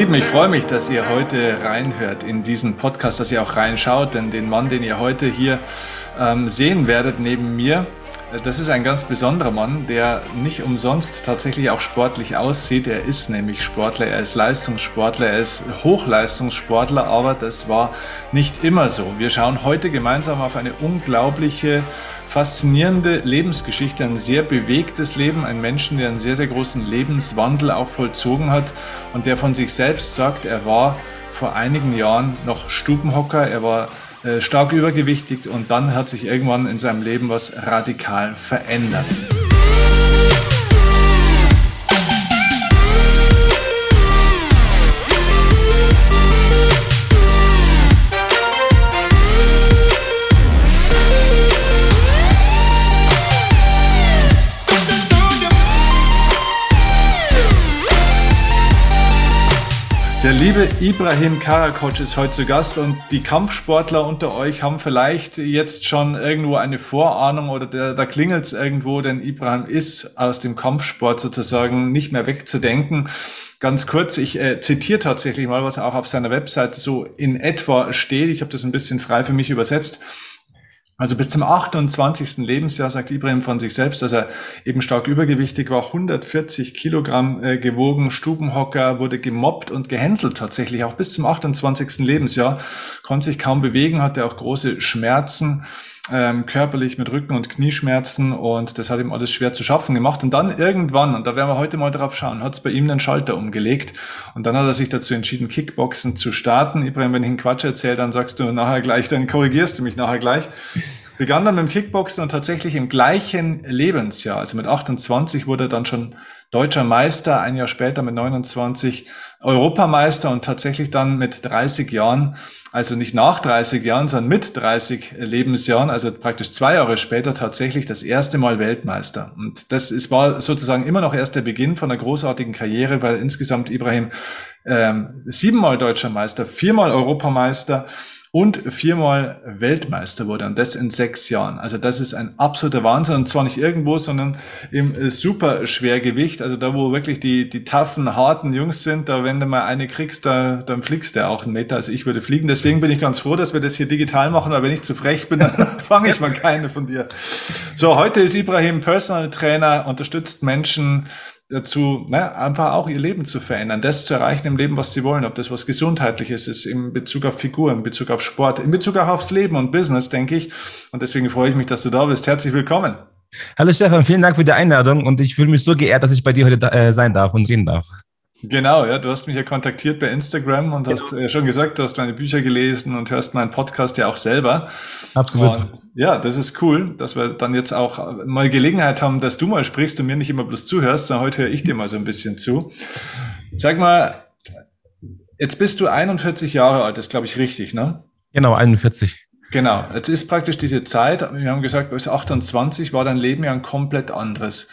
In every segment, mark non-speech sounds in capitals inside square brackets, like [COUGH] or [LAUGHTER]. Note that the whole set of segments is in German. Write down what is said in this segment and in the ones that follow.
Lieben, ich freue mich, dass ihr heute reinhört in diesen Podcast, dass ihr auch reinschaut, denn den Mann, den ihr heute hier ähm, sehen werdet neben mir, das ist ein ganz besonderer Mann, der nicht umsonst tatsächlich auch sportlich aussieht. Er ist nämlich Sportler, er ist Leistungssportler, er ist Hochleistungssportler, aber das war nicht immer so. Wir schauen heute gemeinsam auf eine unglaubliche faszinierende Lebensgeschichte, ein sehr bewegtes Leben, ein Menschen, der einen sehr, sehr großen Lebenswandel auch vollzogen hat und der von sich selbst sagt, er war vor einigen Jahren noch Stubenhocker, er war stark übergewichtig und dann hat sich irgendwann in seinem Leben was radikal verändert. Der liebe Ibrahim Karakoc ist heute zu Gast und die Kampfsportler unter euch haben vielleicht jetzt schon irgendwo eine Vorahnung oder der, da klingelt es irgendwo, denn Ibrahim ist aus dem Kampfsport sozusagen nicht mehr wegzudenken. Ganz kurz, ich äh, zitiere tatsächlich mal, was auch auf seiner Webseite so in etwa steht. Ich habe das ein bisschen frei für mich übersetzt. Also bis zum 28. Lebensjahr sagt Ibrahim von sich selbst, dass er eben stark übergewichtig war, 140 Kilogramm äh, gewogen, Stubenhocker, wurde gemobbt und gehänselt tatsächlich. Auch bis zum 28. Lebensjahr konnte sich kaum bewegen, hatte auch große Schmerzen ähm, körperlich mit Rücken- und Knieschmerzen und das hat ihm alles schwer zu schaffen gemacht. Und dann irgendwann, und da werden wir heute mal drauf schauen, hat es bei ihm den Schalter umgelegt und dann hat er sich dazu entschieden, Kickboxen zu starten. Ibrahim, wenn ich einen Quatsch erzähle, dann sagst du nachher gleich, dann korrigierst du mich nachher gleich. Begann dann mit dem Kickboxen und tatsächlich im gleichen Lebensjahr, also mit 28 wurde er dann schon deutscher Meister, ein Jahr später mit 29 Europameister und tatsächlich dann mit 30 Jahren, also nicht nach 30 Jahren, sondern mit 30 Lebensjahren, also praktisch zwei Jahre später tatsächlich das erste Mal Weltmeister. Und das ist, war sozusagen immer noch erst der Beginn von einer großartigen Karriere, weil insgesamt Ibrahim ähm, siebenmal deutscher Meister, viermal Europameister, und viermal Weltmeister wurde und das in sechs Jahren. Also das ist ein absoluter Wahnsinn und zwar nicht irgendwo, sondern im äh, Superschwergewicht, also da, wo wirklich die, die taffen, harten Jungs sind, da wenn du mal eine kriegst, da, dann fliegst du auch einen Meter, also ich würde fliegen. Deswegen bin ich ganz froh, dass wir das hier digital machen, weil wenn ich zu frech bin, [LAUGHS] dann fange ich mal keine von dir. So, heute ist Ibrahim Personal Trainer, unterstützt Menschen, dazu, ne, einfach auch ihr Leben zu verändern, das zu erreichen im Leben, was sie wollen, ob das was Gesundheitliches ist, in Bezug auf Figur, in Bezug auf Sport, in Bezug auch aufs Leben und Business, denke ich. Und deswegen freue ich mich, dass du da bist. Herzlich willkommen. Hallo Stefan, vielen Dank für die Einladung und ich fühle mich so geehrt, dass ich bei dir heute äh, sein darf und reden darf. Genau, ja, du hast mich ja kontaktiert bei Instagram und hast genau. äh, schon gesagt, du hast meine Bücher gelesen und hörst meinen Podcast ja auch selber. Absolut. Und ja, das ist cool, dass wir dann jetzt auch mal Gelegenheit haben, dass du mal sprichst und mir nicht immer bloß zuhörst, sondern heute höre ich dir mal so ein bisschen zu. Sag mal, jetzt bist du 41 Jahre alt, das glaube ich richtig, ne? Genau, 41. Genau, jetzt ist praktisch diese Zeit, wir haben gesagt, bis 28 war dein Leben ja ein komplett anderes.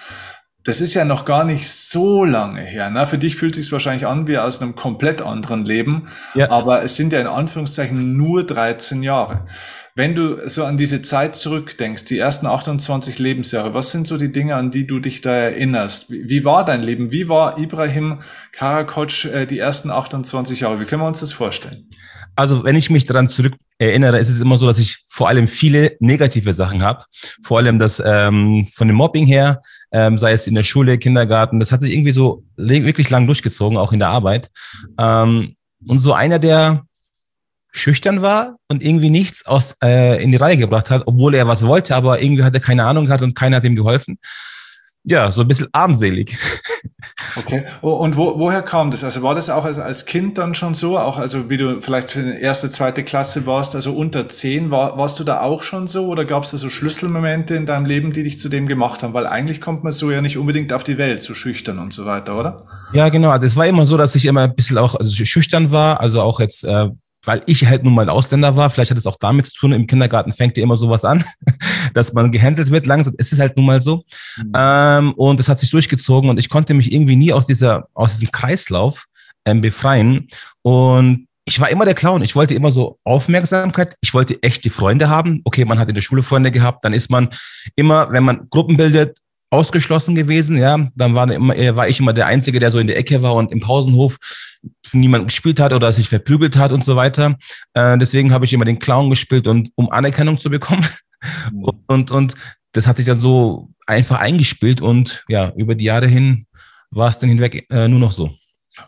Das ist ja noch gar nicht so lange her. Ne? Für dich fühlt es sich wahrscheinlich an wie aus einem komplett anderen Leben, ja. aber es sind ja in Anführungszeichen nur 13 Jahre. Wenn du so an diese Zeit zurückdenkst, die ersten 28 Lebensjahre, was sind so die Dinge, an die du dich da erinnerst? Wie, wie war dein Leben? Wie war Ibrahim Karakoc äh, die ersten 28 Jahre? Wie können wir uns das vorstellen? Also, wenn ich mich daran zurück erinnere, ist es immer so, dass ich vor allem viele negative Sachen habe. Vor allem das ähm, von dem Mobbing her, ähm, sei es in der Schule, Kindergarten, das hat sich irgendwie so wirklich lang durchgezogen, auch in der Arbeit. Ähm, und so einer der schüchtern war und irgendwie nichts aus, äh, in die Reihe gebracht hat, obwohl er was wollte, aber irgendwie hat er keine Ahnung gehabt und keiner hat ihm geholfen. Ja, so ein bisschen armselig. [LAUGHS] Okay. Und wo, woher kam das? Also war das auch als, als Kind dann schon so? Auch also wie du vielleicht für die erste, zweite Klasse warst, also unter zehn, war, warst du da auch schon so? Oder gab es da so Schlüsselmomente in deinem Leben, die dich zu dem gemacht haben? Weil eigentlich kommt man so ja nicht unbedingt auf die Welt, so schüchtern und so weiter, oder? Ja, genau. Also es war immer so, dass ich immer ein bisschen auch also schüchtern war, also auch jetzt äh, weil ich halt nun mal ein Ausländer war, vielleicht hat es auch damit zu tun, im Kindergarten fängt ja immer sowas an, [LAUGHS] dass man gehänselt wird langsam. Es ist halt nun mal so. Mhm. Ähm, und es hat sich durchgezogen und ich konnte mich irgendwie nie aus dieser, aus diesem Kreislauf ähm, befreien. Und ich war immer der Clown. Ich wollte immer so Aufmerksamkeit. Ich wollte echte Freunde haben. Okay, man hat in der Schule Freunde gehabt. Dann ist man immer, wenn man Gruppen bildet, ausgeschlossen gewesen, ja. Dann war, immer, äh, war ich immer der Einzige, der so in der Ecke war und im Pausenhof niemand gespielt hat oder sich verprügelt hat und so weiter. Äh, deswegen habe ich immer den Clown gespielt und um Anerkennung zu bekommen. Mhm. Und, und, und das hat sich dann so einfach eingespielt und ja, über die Jahre hin war es dann hinweg äh, nur noch so.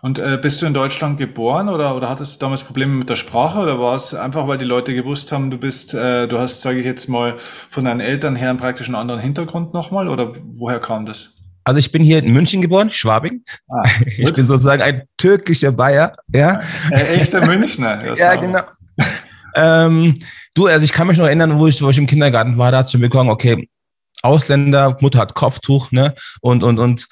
Und äh, bist du in Deutschland geboren oder, oder hattest du damals Probleme mit der Sprache oder war es einfach, weil die Leute gewusst haben, du bist, äh, du hast, sage ich jetzt mal, von deinen Eltern her einen praktisch einen anderen Hintergrund nochmal oder woher kam das? Also ich bin hier in München geboren, Schwabing. Ah, [LAUGHS] ich bin sozusagen ein türkischer Bayer, ja. Äh, echter Münchner. [LAUGHS] ja, genau. ähm, du, also ich kann mich noch erinnern, wo ich, wo ich im Kindergarten war, da hat schon bekommen, okay, Ausländer, Mutter hat Kopftuch, ne? Und, und, und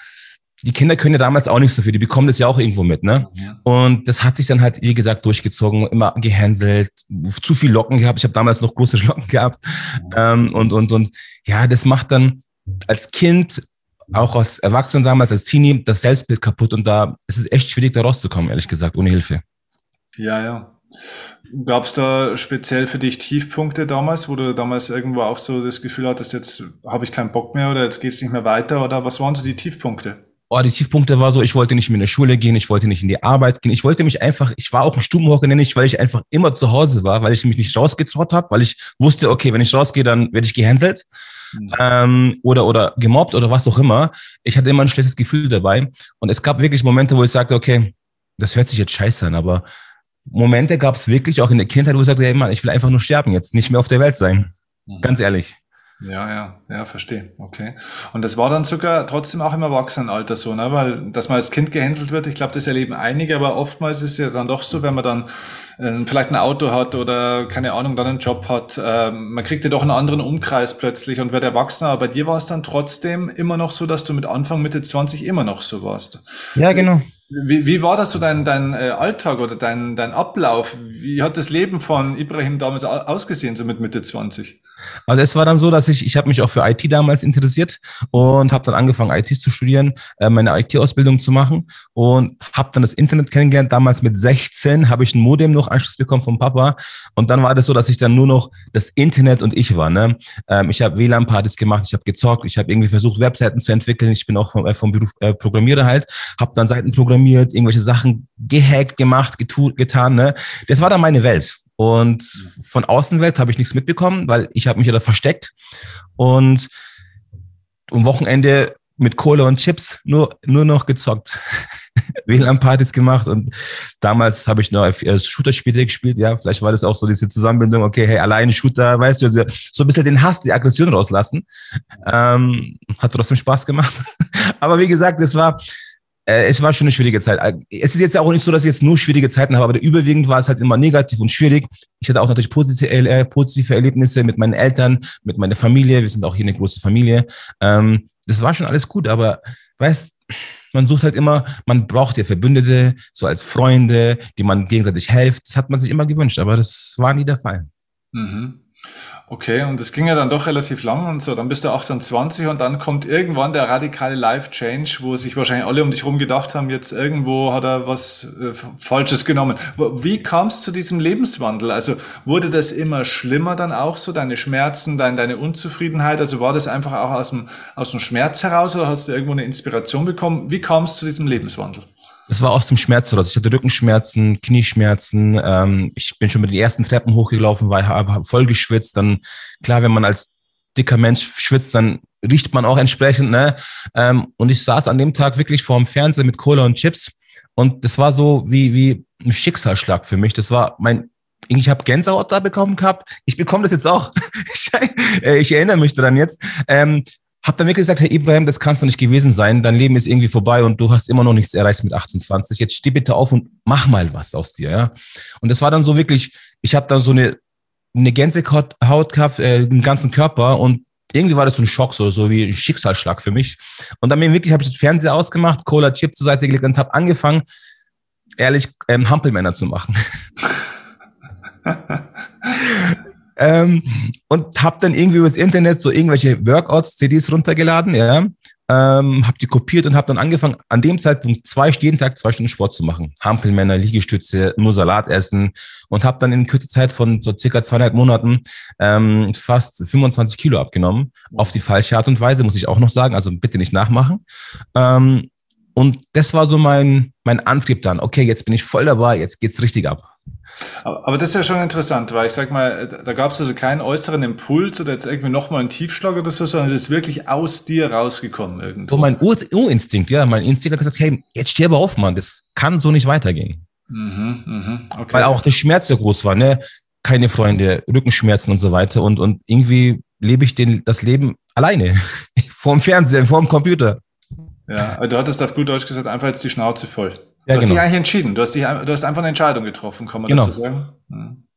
die Kinder können ja damals auch nicht so viel, die bekommen das ja auch irgendwo mit, ne? Ja. Und das hat sich dann halt, wie gesagt, durchgezogen, immer gehänselt, zu viel Locken gehabt. Ich habe damals noch große [LAUGHS] Locken gehabt. Ja. Ähm, und, und, und ja, das macht dann als Kind, auch als Erwachsener damals, als Teenie, das Selbstbild kaputt. Und da ist es echt schwierig, da rauszukommen, ehrlich gesagt, ohne Hilfe. Ja, ja. Gab es da speziell für dich Tiefpunkte damals, wo du damals irgendwo auch so das Gefühl hattest, jetzt habe ich keinen Bock mehr oder jetzt geht es nicht mehr weiter? Oder was waren so die Tiefpunkte? Oh, die Tiefpunkte war so, ich wollte nicht mehr in die Schule gehen, ich wollte nicht in die Arbeit gehen, ich wollte mich einfach, ich war auch ein Stubenhocker, nenne ich, weil ich einfach immer zu Hause war, weil ich mich nicht rausgetraut habe, weil ich wusste, okay, wenn ich rausgehe, dann werde ich gehänselt mhm. ähm, oder, oder gemobbt oder was auch immer. Ich hatte immer ein schlechtes Gefühl dabei und es gab wirklich Momente, wo ich sagte, okay, das hört sich jetzt scheiße an, aber Momente gab es wirklich auch in der Kindheit, wo ich sagte, hey Mann, ich will einfach nur sterben jetzt, nicht mehr auf der Welt sein. Mhm. Ganz ehrlich. Ja, ja, ja, verstehe. Okay. Und das war dann sogar trotzdem auch im Erwachsenenalter so, ne? Weil, dass man als Kind gehänselt wird, ich glaube, das erleben einige, aber oftmals ist es ja dann doch so, wenn man dann äh, vielleicht ein Auto hat oder keine Ahnung, dann einen Job hat, äh, man kriegt ja doch einen anderen Umkreis plötzlich und wird erwachsener. Aber bei dir war es dann trotzdem immer noch so, dass du mit Anfang, Mitte 20 immer noch so warst. Ja, genau. Wie, wie war das so dein, dein äh, Alltag oder dein, dein Ablauf? Wie hat das Leben von Ibrahim damals ausgesehen, so mit Mitte 20? Also es war dann so, dass ich, ich habe mich auch für IT damals interessiert und habe dann angefangen, IT zu studieren, äh, meine IT-Ausbildung zu machen und habe dann das Internet kennengelernt. Damals mit 16 habe ich ein Modem noch Anschluss bekommen vom Papa und dann war das so, dass ich dann nur noch das Internet und ich war. Ne? Ähm, ich habe WLAN-Partys gemacht, ich habe gezockt, ich habe irgendwie versucht, Webseiten zu entwickeln. Ich bin auch vom, äh, vom Beruf äh, Programmierer halt, habe dann Seiten programmiert, irgendwelche Sachen gehackt, gemacht, getan. Ne? Das war dann meine Welt. Und von Außenwelt habe ich nichts mitbekommen, weil ich habe mich ja da versteckt. Und am Wochenende mit Kohle und Chips nur, nur noch gezockt. [LAUGHS] WLAN-Partys gemacht und damals habe ich noch Shooter-Spiele gespielt. Ja, vielleicht war das auch so diese Zusammenbindung, okay, hey, alleine Shooter, weißt du, so ein bisschen den Hass, die Aggression rauslassen. Ähm, hat trotzdem Spaß gemacht. [LAUGHS] Aber wie gesagt, es war, äh, es war schon eine schwierige Zeit. Es ist jetzt auch nicht so, dass ich jetzt nur schwierige Zeiten habe, aber überwiegend war es halt immer negativ und schwierig. Ich hatte auch natürlich positive, äh, positive Erlebnisse mit meinen Eltern, mit meiner Familie. Wir sind auch hier eine große Familie. Ähm, das war schon alles gut, aber weißt, man sucht halt immer, man braucht ja Verbündete, so als Freunde, die man gegenseitig hilft. Das hat man sich immer gewünscht, aber das war nie der Fall. Mhm. Okay, und es ging ja dann doch relativ lang und so. Dann bist du 28 und dann kommt irgendwann der radikale Life-Change, wo sich wahrscheinlich alle um dich herum gedacht haben, jetzt irgendwo hat er was äh, Falsches genommen. Wie kam es zu diesem Lebenswandel? Also wurde das immer schlimmer dann auch so, deine Schmerzen, dein, deine Unzufriedenheit? Also war das einfach auch aus dem, aus dem Schmerz heraus oder hast du irgendwo eine Inspiration bekommen? Wie kam es zu diesem Lebenswandel? Es war aus dem Schmerz heraus. Ich hatte Rückenschmerzen, Knieschmerzen. Ähm, ich bin schon mit den ersten Treppen hochgelaufen, ich habe voll geschwitzt. Dann, klar, wenn man als dicker Mensch schwitzt, dann riecht man auch entsprechend. Ne? Ähm, und ich saß an dem Tag wirklich vorm Fernseher mit Cola und Chips. Und das war so wie, wie ein Schicksalsschlag für mich. Das war mein, ich habe Gänsehaut da bekommen gehabt. Ich bekomme das jetzt auch. [LAUGHS] ich, äh, ich erinnere mich daran jetzt. Ähm, hab dann wirklich gesagt, Herr Ibrahim, das kannst du nicht gewesen sein. Dein Leben ist irgendwie vorbei und du hast immer noch nichts erreicht mit 28. Jetzt steh bitte auf und mach mal was aus dir. Ja? Und das war dann so wirklich, ich habe dann so eine, eine Gänsehaut gehabt, äh, im ganzen Körper und irgendwie war das so ein Schock, so, so wie ein Schicksalsschlag für mich. Und dann wirklich habe ich den Fernseher ausgemacht, Cola Chip zur Seite gelegt und habe angefangen, ehrlich, ähm, Hampelmänner zu machen. [LAUGHS] Ähm, und habe dann irgendwie übers Internet so irgendwelche Workouts, CDs runtergeladen, ja. ähm, habe die kopiert und habe dann angefangen, an dem Zeitpunkt zwei, jeden Tag zwei Stunden Sport zu machen. Hampelmänner, Liegestütze, nur Salat essen und habe dann in kurzer Zeit von so circa zweieinhalb Monaten ähm, fast 25 Kilo abgenommen. Auf die falsche Art und Weise, muss ich auch noch sagen. Also bitte nicht nachmachen. Ähm, und das war so mein, mein Antrieb dann. Okay, jetzt bin ich voll dabei, jetzt geht's richtig ab. Aber, das ist ja schon interessant, weil ich sag mal, da gab es also keinen äußeren Impuls oder jetzt irgendwie nochmal einen Tiefschlag oder so, sondern es ist wirklich aus dir rausgekommen irgendwo. So mein Ur Urinstinkt, ja, mein Instinkt hat gesagt, hey, jetzt steh aber auf, Mann, das kann so nicht weitergehen. Mhm, mh, okay. Weil auch der Schmerz so groß war, ne? Keine Freunde, Rückenschmerzen und so weiter und, und irgendwie lebe ich den, das Leben alleine. [LAUGHS] vorm Fernsehen, vorm Computer. Ja, aber du hattest auf gut Deutsch gesagt, einfach jetzt die Schnauze voll. Du ja, hast genau. dich eigentlich entschieden. Du hast, dich, du hast einfach eine Entscheidung getroffen, kann man genau. das so sagen? Hm.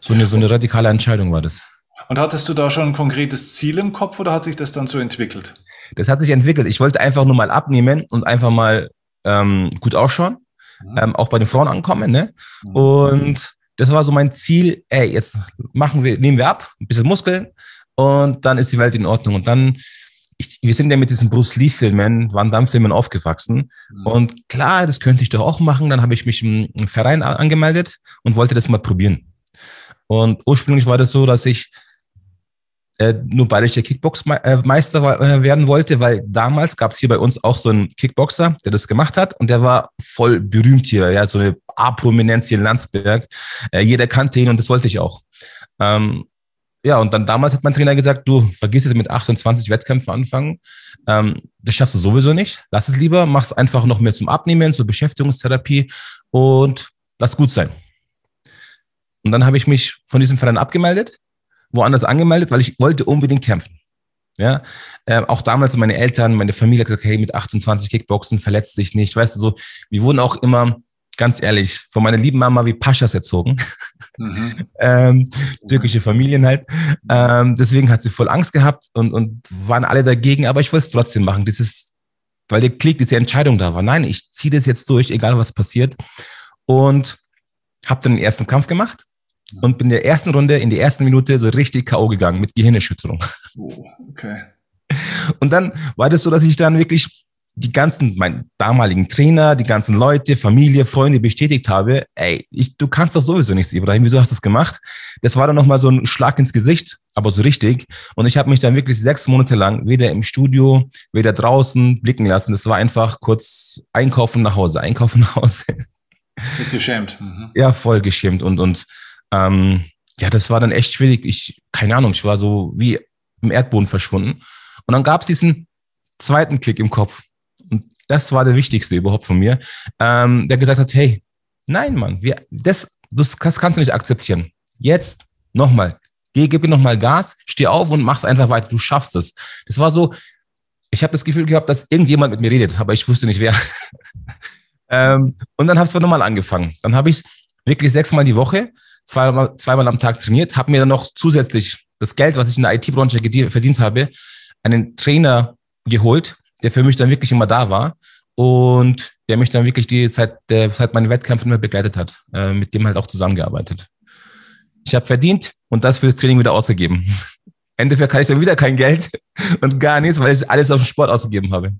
So, eine, so eine radikale Entscheidung war das. Und hattest du da schon ein konkretes Ziel im Kopf oder hat sich das dann so entwickelt? Das hat sich entwickelt. Ich wollte einfach nur mal abnehmen und einfach mal ähm, gut ausschauen, mhm. ähm, auch bei den Frauen ankommen. Ne? Mhm. Und das war so mein Ziel. Ey, jetzt machen wir, nehmen wir ab, ein bisschen Muskeln und dann ist die Welt in Ordnung. Und dann ich, wir sind ja mit diesen Bruce Lee-Filmen, Van Damme-Filmen aufgewachsen. Mhm. Und klar, das könnte ich doch auch machen. Dann habe ich mich im Verein angemeldet und wollte das mal probieren. Und ursprünglich war das so, dass ich äh, nur bayerischer Kickboxmeister äh, werden wollte, weil damals gab es hier bei uns auch so einen Kickboxer, der das gemacht hat und der war voll berühmt hier, ja, so eine A-Prominenz hier in Landsberg. Äh, jeder kannte ihn und das wollte ich auch. Ähm, ja, und dann damals hat mein Trainer gesagt, du vergiss es mit 28 Wettkämpfen anfangen. Ähm, das schaffst du sowieso nicht. Lass es lieber, mach es einfach noch mehr zum Abnehmen, zur Beschäftigungstherapie und lass gut sein. Und dann habe ich mich von diesem Verein abgemeldet, woanders angemeldet, weil ich wollte unbedingt kämpfen. Ja, äh, auch damals meine Eltern, meine Familie gesagt, hey, mit 28 Kickboxen verletzt dich nicht. Weißt du, so, wir wurden auch immer ganz ehrlich, von meiner lieben Mama wie Paschas erzogen. Mhm. [LAUGHS] ähm, türkische Familien halt. Ähm, deswegen hat sie voll Angst gehabt und, und waren alle dagegen, aber ich wollte es trotzdem machen. Das ist, weil der Klick, diese Entscheidung da war. Nein, ich ziehe das jetzt durch, egal was passiert. Und habe dann den ersten Kampf gemacht und bin in der ersten Runde, in der ersten Minute so richtig K.O. gegangen mit Gehirnerschütterung. Oh, okay. Und dann war das so, dass ich dann wirklich die ganzen, meinen damaligen Trainer, die ganzen Leute, Familie, Freunde bestätigt habe, ey, ich, du kannst doch sowieso nichts, Ibrahim, wieso hast du es gemacht? Das war dann nochmal so ein Schlag ins Gesicht, aber so richtig. Und ich habe mich dann wirklich sechs Monate lang weder im Studio, weder draußen blicken lassen. Das war einfach kurz einkaufen nach Hause, einkaufen nach Hause. Hast du geschämt? Mhm. Ja, voll geschämt. Und, und ähm, ja, das war dann echt schwierig. Ich, keine Ahnung, ich war so wie im Erdboden verschwunden. Und dann gab es diesen zweiten Klick im Kopf das war der wichtigste überhaupt von mir, ähm, der gesagt hat, hey, nein, Mann, wir, das, das, das kannst du nicht akzeptieren. Jetzt nochmal, geh, gib mir nochmal Gas, steh auf und mach's einfach weiter, du schaffst es. Das war so, ich habe das Gefühl gehabt, dass irgendjemand mit mir redet, aber ich wusste nicht wer. [LAUGHS] ähm, und dann habe ich nochmal angefangen. Dann habe ich wirklich sechsmal die Woche, zweimal, zweimal am Tag trainiert, habe mir dann noch zusätzlich das Geld, was ich in der IT-Branche verdient habe, einen Trainer geholt, der für mich dann wirklich immer da war und der mich dann wirklich die Zeit, der seit meinen Wettkämpfen immer begleitet hat, äh, mit dem halt auch zusammengearbeitet. Ich habe verdient und das fürs Training wieder ausgegeben. [LAUGHS] Endeffekt kann ich dann wieder kein Geld [LAUGHS] und gar nichts, weil ich alles auf den Sport ausgegeben habe.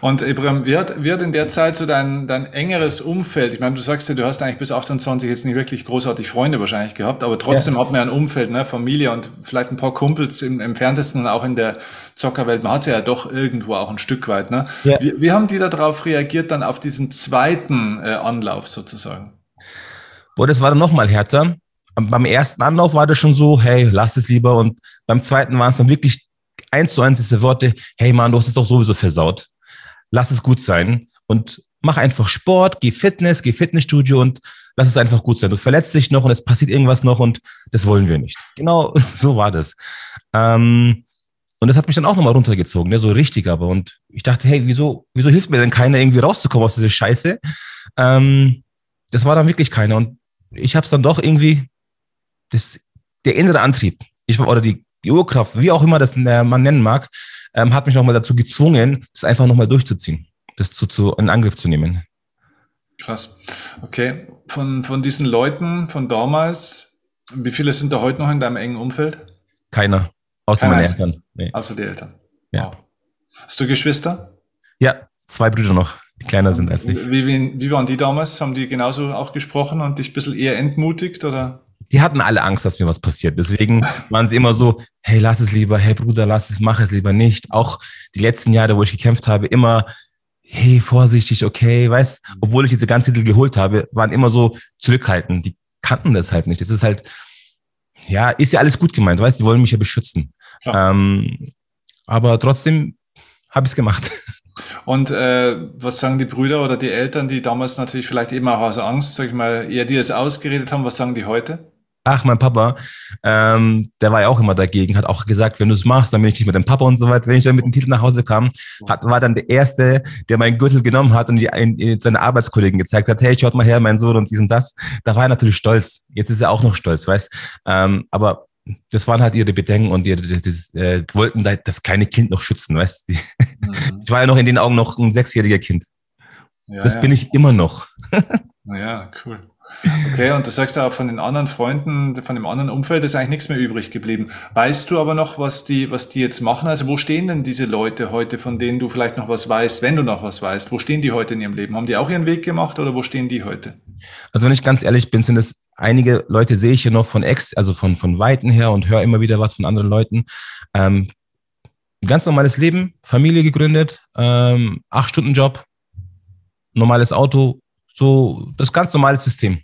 Und Ibrahim, wie hat, wie hat in der Zeit so dein, dein engeres Umfeld, ich meine, du sagst ja, du hast eigentlich bis 28 jetzt nicht wirklich großartig Freunde wahrscheinlich gehabt, aber trotzdem ja. hat man ja ein Umfeld, ne, Familie und vielleicht ein paar Kumpels im entferntesten und auch in der Zockerwelt, man hat ja doch irgendwo auch ein Stück weit. Ne? Ja. Wie, wie haben die darauf reagiert, dann auf diesen zweiten äh, Anlauf sozusagen? Boah, das war dann nochmal härter. Beim ersten Anlauf war das schon so, hey, lass es lieber. Und beim zweiten waren es dann wirklich eins zu eins diese Worte, hey Mann, du hast es doch sowieso versaut lass es gut sein und mach einfach Sport, geh Fitness, geh Fitnessstudio und lass es einfach gut sein. Du verletzt dich noch und es passiert irgendwas noch und das wollen wir nicht. Genau [LAUGHS] so war das. Ähm, und das hat mich dann auch nochmal runtergezogen, ne? so richtig aber. Und ich dachte, hey, wieso, wieso hilft mir denn keiner, irgendwie rauszukommen aus dieser Scheiße? Ähm, das war dann wirklich keiner. Und ich habe es dann doch irgendwie, das, der innere Antrieb, ich, oder die, die Urkraft, wie auch immer das man nennen mag, ähm, hat mich nochmal dazu gezwungen, das einfach nochmal durchzuziehen, das zu, zu, in Angriff zu nehmen. Krass. Okay. Von, von diesen Leuten von damals, wie viele sind da heute noch in deinem engen Umfeld? Keiner. Außer Keiner. meine Eltern. Nee. Außer die Eltern. Ja. Wow. Hast du Geschwister? Ja, zwei Brüder noch, die kleiner sind als ich. Wie, wie, wie waren die damals? Haben die genauso auch gesprochen und dich ein bisschen eher entmutigt oder? Die hatten alle Angst, dass mir was passiert. Deswegen [LAUGHS] waren sie immer so, hey, lass es lieber, hey Bruder, lass es, mach es lieber nicht. Auch die letzten Jahre, wo ich gekämpft habe, immer, hey, vorsichtig, okay, weißt, obwohl ich diese ganzen Titel geholt habe, waren immer so zurückhaltend. Die kannten das halt nicht. Das ist halt, ja, ist ja alles gut gemeint, weißt, die wollen mich ja beschützen. Ja. Ähm, aber trotzdem habe ich es gemacht. [LAUGHS] Und äh, was sagen die Brüder oder die Eltern, die damals natürlich vielleicht eben auch aus Angst, sag ich mal, eher dir das ausgeredet haben, was sagen die heute? Ach, mein Papa, ähm, der war ja auch immer dagegen, hat auch gesagt, wenn du es machst, dann bin ich nicht mit dem Papa und so weiter. Wenn ich dann mit dem Titel nach Hause kam, hat, war dann der Erste, der meinen Gürtel genommen hat und die, in, in seine Arbeitskollegen gezeigt hat, hey, schaut mal her, mein Sohn und dies und das. Da war er natürlich stolz. Jetzt ist er auch noch stolz, weißt. Ähm, aber das waren halt ihre Bedenken und ihre, das, äh, wollten da das kleine Kind noch schützen, weißt du? Mhm. [LAUGHS] Ich war ja noch in den Augen noch ein sechsjähriger Kind. Ja, das ja. bin ich immer noch. [LAUGHS] Ja, cool. Okay, und du sagst ja auch von den anderen Freunden, von dem anderen Umfeld ist eigentlich nichts mehr übrig geblieben. Weißt du aber noch, was die, was die jetzt machen? Also wo stehen denn diese Leute heute, von denen du vielleicht noch was weißt, wenn du noch was weißt? Wo stehen die heute in ihrem Leben? Haben die auch ihren Weg gemacht oder wo stehen die heute? Also wenn ich ganz ehrlich bin, sind es einige Leute sehe ich hier noch von Ex, also von, von Weiten her und höre immer wieder was von anderen Leuten. Ähm, ganz normales Leben, Familie gegründet, ähm, acht Stunden Job, normales Auto, so das ganz normale System.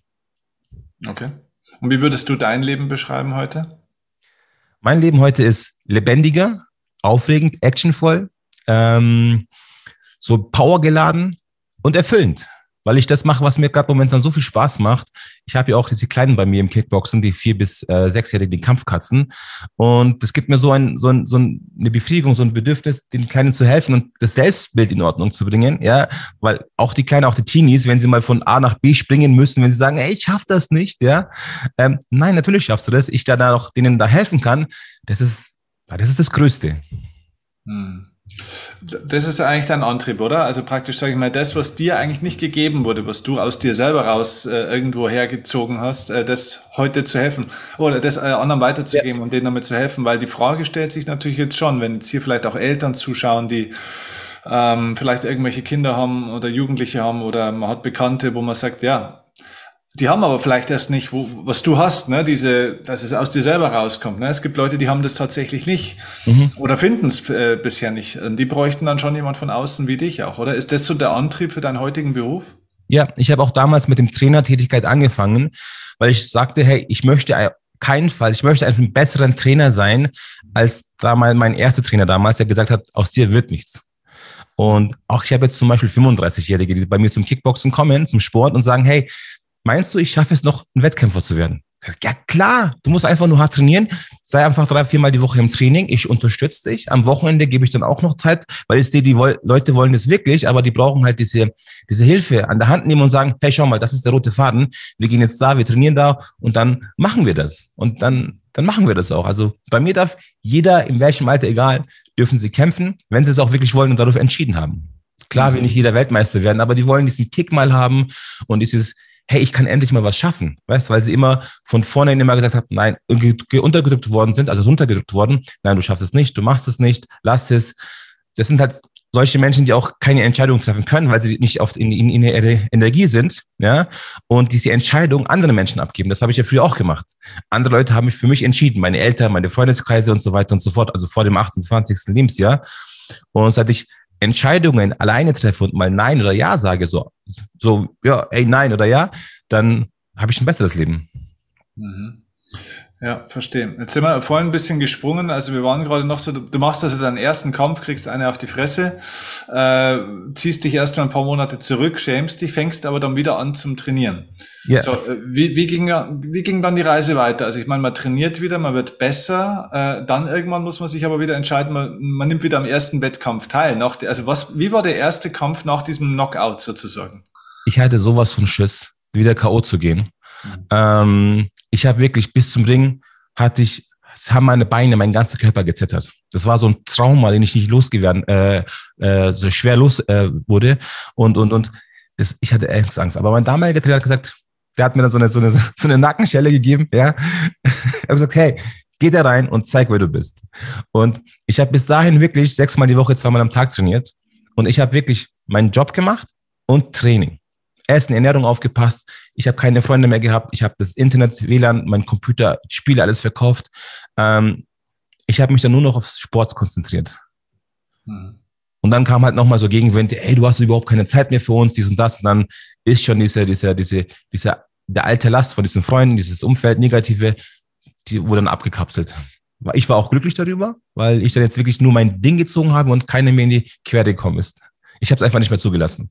Okay. Und wie würdest du dein Leben beschreiben heute? Mein Leben heute ist lebendiger, aufregend, actionvoll, ähm, so powergeladen und erfüllend weil ich das mache, was mir gerade momentan so viel Spaß macht. Ich habe ja auch diese Kleinen bei mir im Kickboxen, die vier bis äh, sechsjährigen, Kampfkatzen. Und es gibt mir so, ein, so, ein, so eine Befriedigung, so ein Bedürfnis, den Kleinen zu helfen und das Selbstbild in Ordnung zu bringen. Ja, weil auch die Kleinen, auch die Teenies, wenn sie mal von A nach B springen müssen, wenn sie sagen, ey, ich schaff das nicht, ja. Ähm, nein, natürlich schaffst du das. Ich da auch denen da helfen kann, das ist, das ist das Größte. Hm. Das ist eigentlich dein Antrieb, oder? Also praktisch, sage ich mal, das, was dir eigentlich nicht gegeben wurde, was du aus dir selber raus äh, irgendwo hergezogen hast, äh, das heute zu helfen oder das äh, anderen weiterzugeben ja. und denen damit zu helfen, weil die Frage stellt sich natürlich jetzt schon, wenn jetzt hier vielleicht auch Eltern zuschauen, die ähm, vielleicht irgendwelche Kinder haben oder Jugendliche haben oder man hat Bekannte, wo man sagt, ja, die haben aber vielleicht erst nicht, wo, was du hast, ne? Diese, dass es aus dir selber rauskommt. Ne? Es gibt Leute, die haben das tatsächlich nicht mhm. oder finden es äh, bisher nicht. Und die bräuchten dann schon jemand von außen wie dich auch, oder? Ist das so der Antrieb für deinen heutigen Beruf? Ja, ich habe auch damals mit dem Trainertätigkeit angefangen, weil ich sagte, hey, ich möchte keinen Fall, ich möchte einfach einen besseren Trainer sein, als damals mein erster Trainer damals, der gesagt hat, aus dir wird nichts. Und auch ich habe jetzt zum Beispiel 35-Jährige, die bei mir zum Kickboxen kommen, zum Sport und sagen, hey, meinst du, ich schaffe es noch, ein Wettkämpfer zu werden? Ja klar, du musst einfach nur hart trainieren. Sei einfach drei, viermal die Woche im Training. Ich unterstütze dich. Am Wochenende gebe ich dann auch noch Zeit, weil ich sehe, die Leute wollen das wirklich, aber die brauchen halt diese, diese Hilfe an der Hand nehmen und sagen, hey, schau mal, das ist der rote Faden. Wir gehen jetzt da, wir trainieren da und dann machen wir das. Und dann, dann machen wir das auch. Also bei mir darf jeder, in welchem Alter, egal, dürfen sie kämpfen, wenn sie es auch wirklich wollen und darauf entschieden haben. Klar will nicht jeder Weltmeister werden, aber die wollen diesen Kick mal haben und dieses, hey, ich kann endlich mal was schaffen. Weißt weil sie immer von vornherein immer gesagt haben, nein, untergedrückt worden sind, also runtergedrückt worden, nein, du schaffst es nicht, du machst es nicht, lass es. Das sind halt solche Menschen, die auch keine Entscheidung treffen können, weil sie nicht oft in, in, in ihrer Energie sind, ja, und diese Entscheidung anderen Menschen abgeben. Das habe ich ja früher auch gemacht. Andere Leute haben mich für mich entschieden, meine Eltern, meine Freundeskreise und so weiter und so fort, also vor dem 28. Lebensjahr. Und seit ich Entscheidungen alleine treffe und mal Nein oder Ja sage, so, so, ja, ey, Nein oder Ja, dann habe ich ein besseres Leben. Mhm. Ja, verstehe. Jetzt sind wir vorhin ein bisschen gesprungen. Also wir waren gerade noch so, du machst also deinen ersten Kampf, kriegst eine auf die Fresse, äh, ziehst dich erst mal ein paar Monate zurück, schämst dich, fängst aber dann wieder an zum Trainieren. Ja. So, äh, wie, wie, ging, wie ging dann die Reise weiter? Also ich meine, man trainiert wieder, man wird besser, äh, dann irgendwann muss man sich aber wieder entscheiden, man, man nimmt wieder am ersten Wettkampf teil. Nach, also was, wie war der erste Kampf nach diesem Knockout sozusagen? Ich hatte sowas von Schiss, wieder K.O. zu gehen. Mhm. Ähm, ich habe wirklich bis zum Ring hatte ich, es haben meine Beine, mein ganzer Körper gezittert. Das war so ein Trauma, den ich nicht losgeworden, äh, äh, so schwer los äh, wurde. Und, und, und das, ich hatte Angst, Angst. Aber mein damaliger Trainer hat gesagt, der hat mir dann so eine, so eine, [LAUGHS] so eine Nackenschelle gegeben, ja. [LAUGHS] er hat gesagt, hey, geh da rein und zeig, wer du bist. Und ich habe bis dahin wirklich sechsmal die Woche, zweimal am Tag trainiert. Und ich habe wirklich meinen Job gemacht und Training. Essen, Ernährung aufgepasst. Ich habe keine Freunde mehr gehabt. Ich habe das Internet, WLAN, mein Computer, Spiele, alles verkauft. Ähm, ich habe mich dann nur noch aufs Sport konzentriert. Mhm. Und dann kam halt nochmal so Gegenwind, ey, du hast überhaupt keine Zeit mehr für uns, dies und das. Und dann ist schon diese, diese, diese, diese, der alte Last von diesen Freunden, dieses Umfeld, Negative, die wurde dann abgekapselt. Ich war auch glücklich darüber, weil ich dann jetzt wirklich nur mein Ding gezogen habe und keiner mehr in die Quere gekommen ist. Ich habe es einfach nicht mehr zugelassen.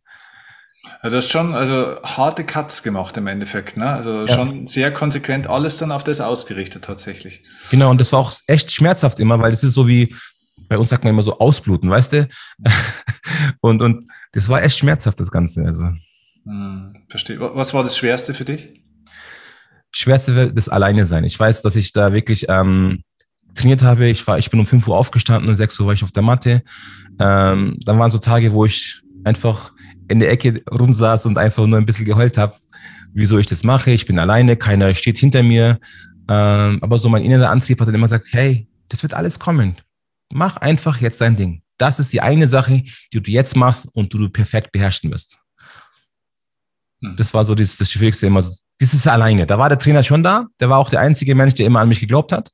Also du hast schon also harte Cuts gemacht im Endeffekt, ne? Also ja. schon sehr konsequent alles dann auf das ausgerichtet tatsächlich. Genau, und das war auch echt schmerzhaft immer, weil es ist so wie, bei uns sagt man immer so ausbluten, weißt du? [LAUGHS] und, und das war echt schmerzhaft, das Ganze. Also. Hm, verstehe. Was war das Schwerste für dich? Schwerste wird das Alleine sein. Ich weiß, dass ich da wirklich ähm, trainiert habe. Ich war, ich bin um 5 Uhr aufgestanden, um 6 Uhr war ich auf der Matte. Ähm, dann waren so Tage, wo ich einfach in der Ecke rumsaß und einfach nur ein bisschen geheult habe, wieso ich das mache. Ich bin alleine, keiner steht hinter mir. Ähm, aber so mein innerer Antrieb hat dann immer gesagt, hey, das wird alles kommen. Mach einfach jetzt dein Ding. Das ist die eine Sache, die du jetzt machst und die du perfekt beherrschen wirst. Hm. Das war so das, das Schwierigste immer. Das ist alleine. Da war der Trainer schon da. Der war auch der einzige Mensch, der immer an mich geglaubt hat.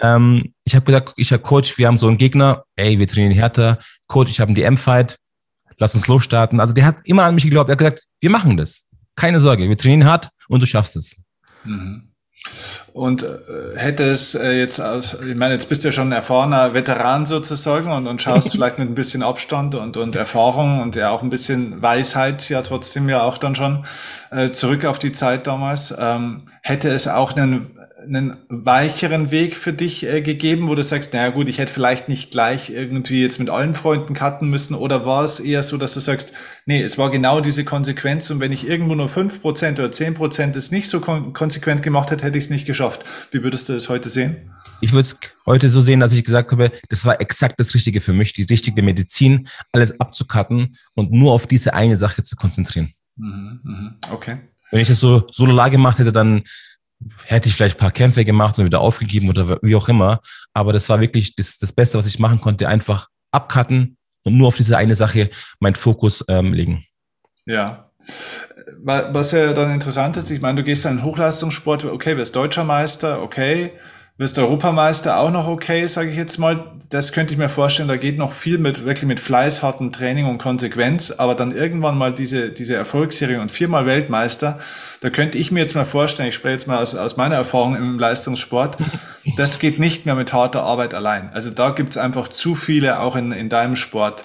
Ähm, ich habe gesagt, ich habe Coach, wir haben so einen Gegner. Ey, wir trainieren härter. Coach, ich habe einen DM-Fight lass uns losstarten. Also der hat immer an mich geglaubt. Er hat gesagt, wir machen das. Keine Sorge, wir trainieren hart und du schaffst es. Mhm. Und äh, hätte es äh, jetzt aus, ich meine, jetzt bist du ja schon ein erfahrener Veteran sozusagen und, und schaust [LAUGHS] vielleicht mit ein bisschen Abstand und, und Erfahrung und ja auch ein bisschen Weisheit ja trotzdem ja auch dann schon äh, zurück auf die Zeit damals. Ähm, hätte es auch einen einen weicheren Weg für dich äh, gegeben, wo du sagst, naja gut, ich hätte vielleicht nicht gleich irgendwie jetzt mit allen Freunden cutten müssen oder war es eher so, dass du sagst, nee, es war genau diese Konsequenz und wenn ich irgendwo nur fünf Prozent oder zehn Prozent es nicht so kon konsequent gemacht hätte, hätte ich es nicht geschafft. Wie würdest du es heute sehen? Ich würde es heute so sehen, dass ich gesagt habe, das war exakt das Richtige für mich, die richtige Medizin, alles abzucutten und nur auf diese eine Sache zu konzentrieren. Mhm, mh, okay. Wenn ich das so solo gemacht hätte, dann hätte ich vielleicht ein paar Kämpfe gemacht und wieder aufgegeben oder wie auch immer. Aber das war wirklich das, das Beste, was ich machen konnte, einfach abcutten und nur auf diese eine Sache meinen Fokus ähm, legen. Ja. Was ja dann interessant ist, ich meine, du gehst dann in Hochleistungssport, okay, wirst Deutscher Meister, okay, wirst Europameister auch noch okay, sage ich jetzt mal. Das könnte ich mir vorstellen, da geht noch viel mit wirklich mit Fleiß, hartem Training und Konsequenz, aber dann irgendwann mal diese, diese Erfolgsserie und viermal Weltmeister, da könnte ich mir jetzt mal vorstellen, ich spreche jetzt mal aus, aus meiner Erfahrung im Leistungssport, [LAUGHS] das geht nicht mehr mit harter Arbeit allein. Also da gibt's einfach zu viele, auch in, in deinem Sport,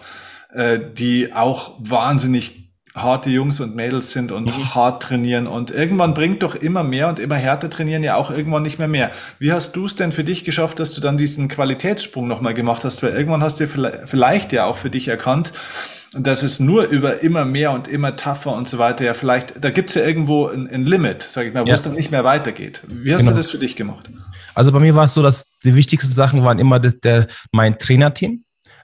äh, die auch wahnsinnig harte Jungs und Mädels sind und mhm. hart trainieren. Und irgendwann bringt doch immer mehr und immer härter trainieren ja auch irgendwann nicht mehr mehr. Wie hast du es denn für dich geschafft, dass du dann diesen Qualitätssprung nochmal gemacht hast? Weil irgendwann hast du vielleicht ja auch für dich erkannt, dass es nur über immer mehr und immer tougher und so weiter ja vielleicht, da gibt's ja irgendwo ein, ein Limit, sage ich mal, wo ja. es dann nicht mehr weitergeht. Wie hast genau. du das für dich gemacht? Also bei mir war es so, dass die wichtigsten Sachen waren immer der, der mein Trainerteam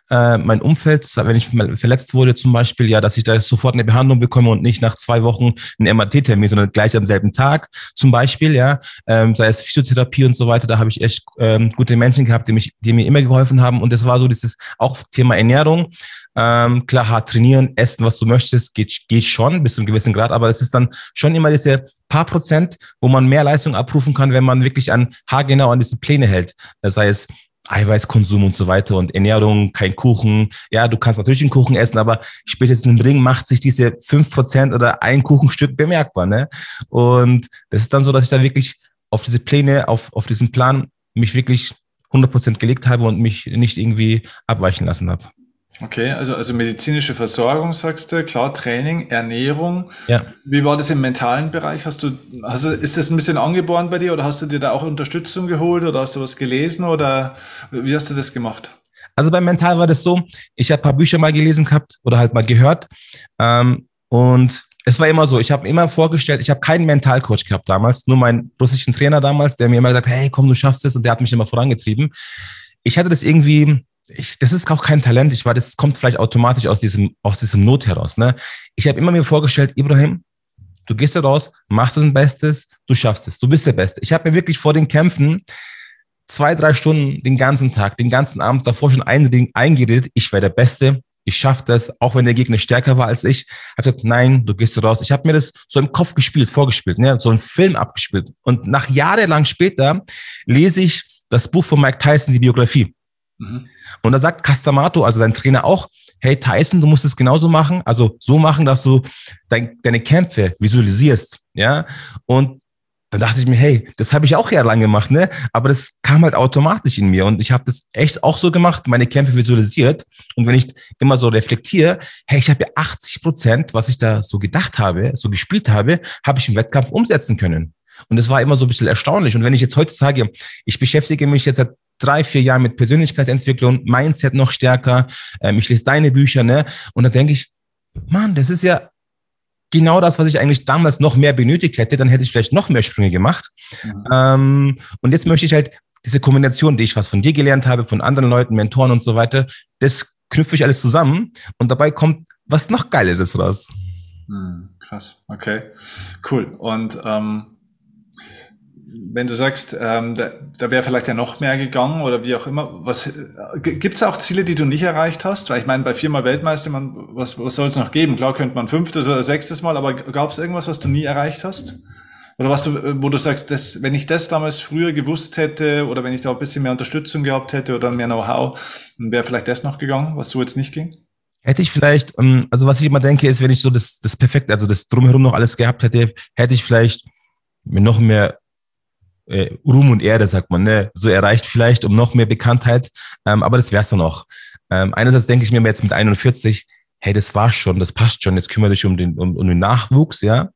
äh, mein Umfeld, wenn ich verletzt wurde zum Beispiel, ja, dass ich da sofort eine Behandlung bekomme und nicht nach zwei Wochen einen MRT-Termin, sondern gleich am selben Tag zum Beispiel, ja, ähm, sei es Physiotherapie und so weiter, da habe ich echt ähm, gute Menschen gehabt, die, mich, die mir immer geholfen haben und das war so dieses auch Thema Ernährung. Ähm, klar, hart trainieren, essen, was du möchtest, geht, geht schon bis zu einem gewissen Grad, aber es ist dann schon immer diese paar Prozent, wo man mehr Leistung abrufen kann, wenn man wirklich an haargenau an diese Pläne hält. Das heißt, Eiweißkonsum und so weiter und Ernährung, kein Kuchen. Ja, du kannst natürlich einen Kuchen essen, aber spätestens im Ring macht sich diese fünf Prozent oder ein Kuchenstück bemerkbar. Ne? Und das ist dann so, dass ich da wirklich auf diese Pläne, auf, auf diesen Plan mich wirklich 100 Prozent gelegt habe und mich nicht irgendwie abweichen lassen habe. Okay, also, also medizinische Versorgung sagst du, klar, Training, Ernährung. Ja. Wie war das im mentalen Bereich? Hast du, also ist das ein bisschen angeboren bei dir oder hast du dir da auch Unterstützung geholt oder hast du was gelesen oder wie hast du das gemacht? Also beim Mental war das so, ich habe ein paar Bücher mal gelesen gehabt oder halt mal gehört. Ähm, und es war immer so, ich habe immer vorgestellt, ich habe keinen Mentalcoach gehabt damals, nur meinen russischen Trainer damals, der mir immer gesagt, hey, komm, du schaffst es und der hat mich immer vorangetrieben. Ich hatte das irgendwie ich, das ist auch kein Talent. Ich war, das kommt vielleicht automatisch aus diesem, aus diesem Not heraus. Ne? Ich habe immer mir vorgestellt, Ibrahim, du gehst da raus, machst dein Bestes, du schaffst es, du bist der Beste. Ich habe mir wirklich vor den Kämpfen zwei, drei Stunden den ganzen Tag, den ganzen Abend davor schon eingeredet, ich wäre der Beste, ich schaffe das, auch wenn der Gegner stärker war als ich. Hat gesagt, nein, du gehst raus. Ich habe mir das so im Kopf gespielt, vorgespielt, ne? so einen Film abgespielt. Und nach jahrelang später lese ich das Buch von Mike Tyson, die Biografie. Mhm. Und da sagt Castamato, also sein Trainer auch, hey Tyson, du musst es genauso machen, also so machen, dass du dein, deine Kämpfe visualisierst, ja. Und dann dachte ich mir, hey, das habe ich auch jahrelang gemacht, ne? Aber das kam halt automatisch in mir und ich habe das echt auch so gemacht, meine Kämpfe visualisiert. Und wenn ich immer so reflektiere, hey, ich habe ja 80 Prozent, was ich da so gedacht habe, so gespielt habe, habe ich im Wettkampf umsetzen können. Und das war immer so ein bisschen erstaunlich. Und wenn ich jetzt heute sage, ich beschäftige mich jetzt seit drei, vier Jahren mit Persönlichkeitsentwicklung, Mindset noch stärker, ähm, ich lese deine Bücher, ne? Und da denke ich, Mann, das ist ja genau das, was ich eigentlich damals noch mehr benötigt hätte, dann hätte ich vielleicht noch mehr Sprünge gemacht. Mhm. Ähm, und jetzt möchte ich halt diese Kombination, die ich was von dir gelernt habe, von anderen Leuten, Mentoren und so weiter, das knüpfe ich alles zusammen und dabei kommt was noch Geileres raus. Mhm, krass, okay, cool. Und ähm, wenn du sagst, ähm, da, da wäre vielleicht ja noch mehr gegangen oder wie auch immer, was gibt es auch Ziele, die du nicht erreicht hast? Weil ich meine, bei viermal Weltmeister, man, was, was soll es noch geben? Klar könnte man fünftes oder sechstes Mal, aber gab es irgendwas, was du nie erreicht hast? Oder was du, wo du sagst, das, wenn ich das damals früher gewusst hätte oder wenn ich da ein bisschen mehr Unterstützung gehabt hätte oder mehr Know-how, wäre vielleicht das noch gegangen, was so jetzt nicht ging? Hätte ich vielleicht, ähm, also was ich immer denke, ist, wenn ich so das, das perfekte, also das drumherum noch alles gehabt hätte, hätte ich vielleicht mir noch mehr äh, Ruhm und Erde, sagt man, ne? so erreicht vielleicht um noch mehr Bekanntheit. Ähm, aber das wär's dann auch. Ähm, einerseits denke ich mir jetzt mit 41, hey, das war's schon, das passt schon, jetzt kümmere dich um den, um, um den Nachwuchs, ja.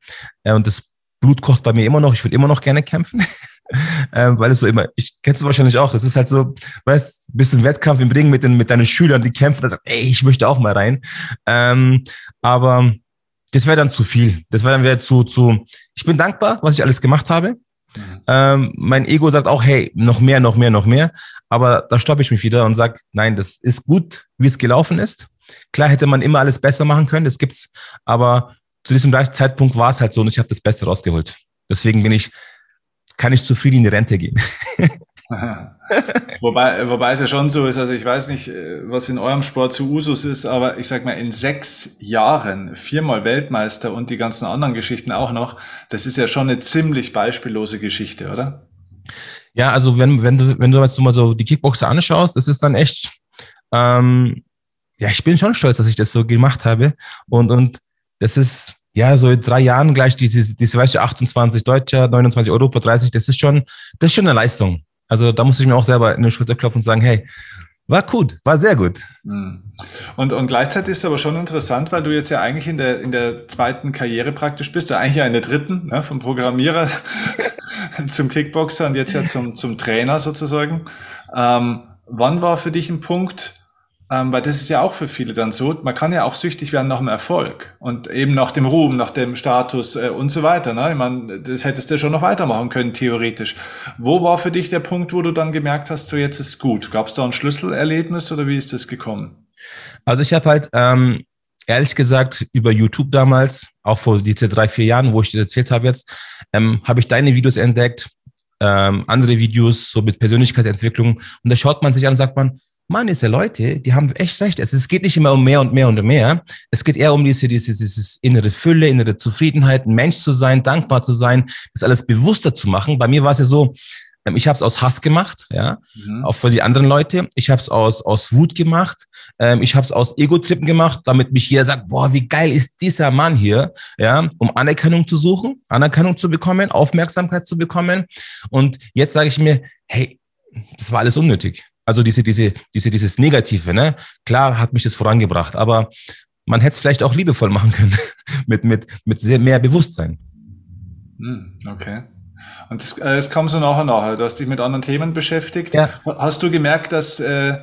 Äh, und das Blut kocht bei mir immer noch, ich würde immer noch gerne kämpfen. [LAUGHS] ähm, weil es so immer, ich kennst du wahrscheinlich auch, das ist halt so, weißt, im Wettkampf im Ring mit, den, mit deinen Schülern, die kämpfen, da sagt, ey, ich möchte auch mal rein. Ähm, aber das wäre dann zu viel. Das wäre dann wieder zu, zu, ich bin dankbar, was ich alles gemacht habe. Mhm. Ähm, mein Ego sagt auch, hey, noch mehr, noch mehr, noch mehr. Aber da stoppe ich mich wieder und sage, nein, das ist gut, wie es gelaufen ist. Klar hätte man immer alles besser machen können, das gibt's. Aber zu diesem Zeitpunkt war es halt so und ich habe das Beste rausgeholt. Deswegen bin ich, kann ich zu viel in die Rente gehen. [LAUGHS] [LAUGHS] wobei, wobei es ja schon so ist, also ich weiß nicht, äh, was in eurem Sport zu Usus ist, aber ich sag mal, in sechs Jahren viermal Weltmeister und die ganzen anderen Geschichten auch noch, das ist ja schon eine ziemlich beispiellose Geschichte, oder? Ja, also wenn, wenn du, wenn du jetzt mal so die Kickboxer anschaust, das ist dann echt, ähm, ja, ich bin schon stolz, dass ich das so gemacht habe. Und, und das ist, ja, so in drei Jahren gleich diese, diese weißt du, 28 Deutscher, 29 Europa, 30, das ist schon, das ist schon eine Leistung. Also da muss ich mir auch selber in den Schulter klopfen und sagen, hey, war gut, war sehr gut. Hm. Und, und gleichzeitig ist es aber schon interessant, weil du jetzt ja eigentlich in der, in der zweiten Karriere praktisch bist, ja eigentlich ja in der dritten, ne, vom Programmierer [LAUGHS] zum Kickboxer und jetzt ja zum, zum Trainer sozusagen. Ähm, wann war für dich ein Punkt, ähm, weil das ist ja auch für viele dann so. Man kann ja auch süchtig werden nach dem Erfolg und eben nach dem Ruhm, nach dem Status äh, und so weiter. Ne? Ich meine, das hättest du schon noch weitermachen können, theoretisch. Wo war für dich der Punkt, wo du dann gemerkt hast, so jetzt ist gut? Gab es da ein Schlüsselerlebnis oder wie ist das gekommen? Also ich habe halt ähm, ehrlich gesagt über YouTube damals, auch vor diese drei, vier Jahren, wo ich dir erzählt habe jetzt, ähm, habe ich deine Videos entdeckt, ähm, andere Videos so mit Persönlichkeitsentwicklung und da schaut man sich an und sagt man, Mann, diese Leute, die haben echt recht. Es, geht nicht immer um mehr und mehr und mehr. Es geht eher um diese, diese, dieses innere Fülle, innere Zufriedenheit, Mensch zu sein, dankbar zu sein, das alles bewusster zu machen. Bei mir war es ja so, ähm, ich habe es aus Hass gemacht, ja, mhm. auch für die anderen Leute. Ich habe es aus aus Wut gemacht. Ähm, ich habe es aus Ego-Trippen gemacht, damit mich jeder sagt, boah, wie geil ist dieser Mann hier, ja, um Anerkennung zu suchen, Anerkennung zu bekommen, Aufmerksamkeit zu bekommen. Und jetzt sage ich mir, hey, das war alles unnötig. Also diese, diese, diese, dieses Negative, ne? Klar hat mich das vorangebracht, aber man hätte es vielleicht auch liebevoll machen können, [LAUGHS] mit, mit, mit sehr mehr Bewusstsein. Hm, okay. Und es, äh, kam so nachher nachher. Du hast dich mit anderen Themen beschäftigt. Ja. Hast du gemerkt, dass äh,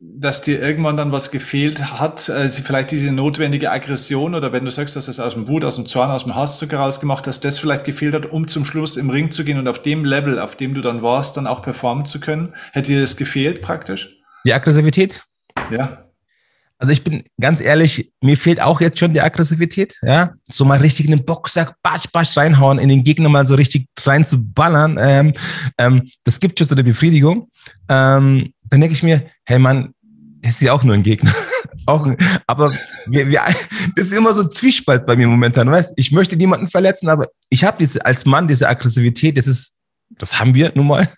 dass dir irgendwann dann was gefehlt hat, äh, vielleicht diese notwendige Aggression oder wenn du sagst, dass es aus dem Wut, aus dem Zorn, aus dem Hass sogar rausgemacht hast, das vielleicht gefehlt hat, um zum Schluss im Ring zu gehen und auf dem Level, auf dem du dann warst, dann auch performen zu können? Hätte dir das gefehlt praktisch? Die Aggressivität? Ja. Also ich bin ganz ehrlich, mir fehlt auch jetzt schon die Aggressivität, ja. So mal richtig in den Boxsack, basch, basch reinhauen, in den Gegner mal so richtig rein zu ballern. Ähm, ähm, das gibt schon so eine Befriedigung. Ähm, dann denke ich mir, hey Mann, das ist ja auch nur ein Gegner. [LAUGHS] auch, ein, aber wir, wir, das ist immer so ein Zwiespalt bei mir momentan, weißt Ich möchte niemanden verletzen, aber ich habe diese, als Mann diese Aggressivität, das ist, das haben wir nun mal.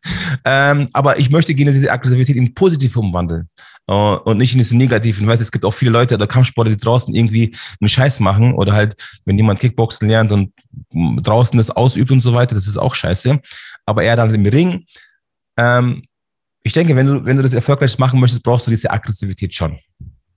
Ähm, aber ich möchte gerne diese Aggressivität in positiv umwandeln uh, und nicht in diese negativen. Weißt, es gibt auch viele Leute oder Kampfsportler, die draußen irgendwie einen Scheiß machen oder halt, wenn jemand Kickboxen lernt und draußen das ausübt und so weiter, das ist auch scheiße. Aber er dann im Ring. Ähm, ich denke, wenn du, wenn du das erfolgreich machen möchtest, brauchst du diese Aggressivität schon.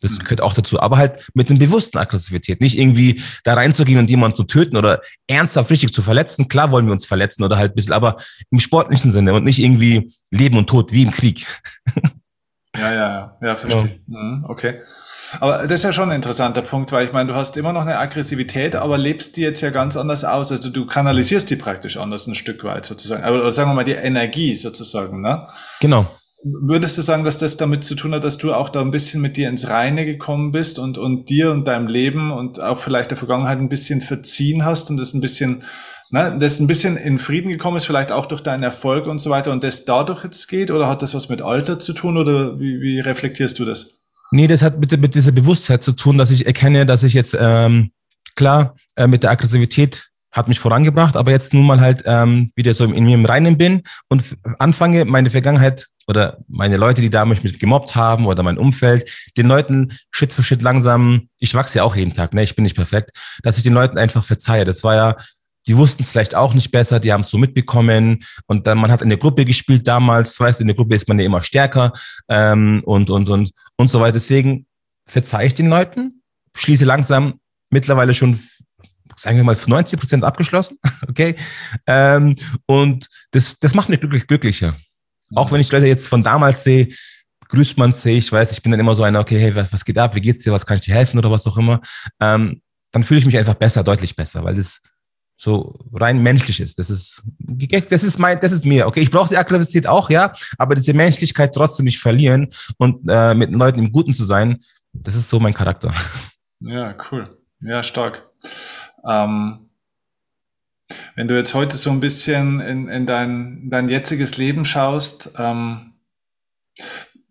Das gehört auch dazu. Aber halt mit einer bewussten Aggressivität. Nicht irgendwie da reinzugehen und jemanden zu töten oder ernsthaft richtig zu verletzen. Klar wollen wir uns verletzen oder halt ein bisschen, aber im sportlichen Sinne und nicht irgendwie Leben und Tod wie im Krieg. Ja, ja, ja, verstehe. Ja. Mhm, okay. Aber das ist ja schon ein interessanter Punkt, weil ich meine, du hast immer noch eine Aggressivität, aber lebst die jetzt ja ganz anders aus. Also du kanalisierst die praktisch anders ein Stück weit sozusagen. Oder sagen wir mal die Energie sozusagen, ne? Genau. Würdest du sagen, dass das damit zu tun hat, dass du auch da ein bisschen mit dir ins Reine gekommen bist und, und dir und deinem Leben und auch vielleicht der Vergangenheit ein bisschen verziehen hast und das ein bisschen, ne, das ein bisschen in Frieden gekommen ist, vielleicht auch durch deinen Erfolg und so weiter und das dadurch jetzt geht? Oder hat das was mit Alter zu tun oder wie, wie reflektierst du das? Nee, das hat mit, mit dieser Bewusstheit zu tun, dass ich erkenne, dass ich jetzt, ähm, klar, äh, mit der Aggressivität hat mich vorangebracht, aber jetzt nun mal halt ähm, wieder so in mir im Reinen bin und anfange, meine Vergangenheit oder meine Leute, die da mich mit gemobbt haben oder mein Umfeld, den Leuten Schritt für Schritt langsam, ich wachse ja auch jeden Tag, ne, ich bin nicht perfekt, dass ich den Leuten einfach verzeihe. Das war ja, die wussten es vielleicht auch nicht besser, die haben es so mitbekommen und dann man hat in der Gruppe gespielt damals, weißt du, in der Gruppe ist man ja immer stärker ähm, und und und und so weiter. Deswegen verzeihe ich den Leuten, schließe langsam mittlerweile schon sagen wir mal, zu 90 Prozent abgeschlossen. [LAUGHS] Okay. Ähm, und das, das macht mich glücklich, glücklicher. Auch wenn ich Leute jetzt von damals sehe, grüßt man sich, ich weiß, ich bin dann immer so einer, okay, hey, was, geht ab, wie geht's dir, was kann ich dir helfen oder was auch immer, ähm, dann fühle ich mich einfach besser, deutlich besser, weil das so rein menschlich ist. Das ist, das ist mein, das ist mir. Okay, ich brauche die Aggressivität auch, ja, aber diese Menschlichkeit trotzdem nicht verlieren und äh, mit Leuten im Guten zu sein, das ist so mein Charakter. Ja, cool. Ja, stark. Ähm, wenn du jetzt heute so ein bisschen in, in dein, dein jetziges Leben schaust, ähm,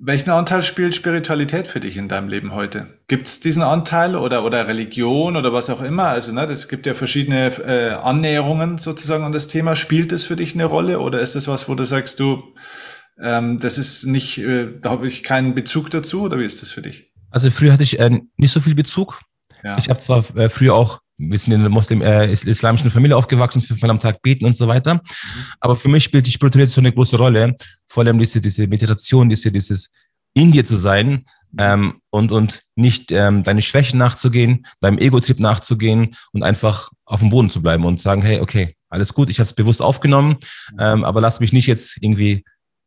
welchen Anteil spielt Spiritualität für dich in deinem Leben heute? Gibt es diesen Anteil oder, oder Religion oder was auch immer? Also, ne, das gibt ja verschiedene äh, Annäherungen sozusagen an das Thema. Spielt es für dich eine Rolle oder ist das was, wo du sagst, du, ähm, das ist nicht, äh, da habe ich keinen Bezug dazu oder wie ist das für dich? Also früher hatte ich äh, nicht so viel Bezug. Ja. Ich habe zwar äh, früher auch wir sind in einer Muslim, äh, islamischen Familie aufgewachsen, fünfmal am Tag beten und so weiter. Mhm. Aber für mich spielt die Spiritualität so eine große Rolle. Vor allem diese, diese Meditation, diese, dieses in dir zu sein ähm, und, und nicht ähm, deine Schwächen nachzugehen, deinem Ego-Trip nachzugehen und einfach auf dem Boden zu bleiben und sagen, hey, okay, alles gut, ich habe es bewusst aufgenommen, ähm, aber lass mich nicht jetzt irgendwie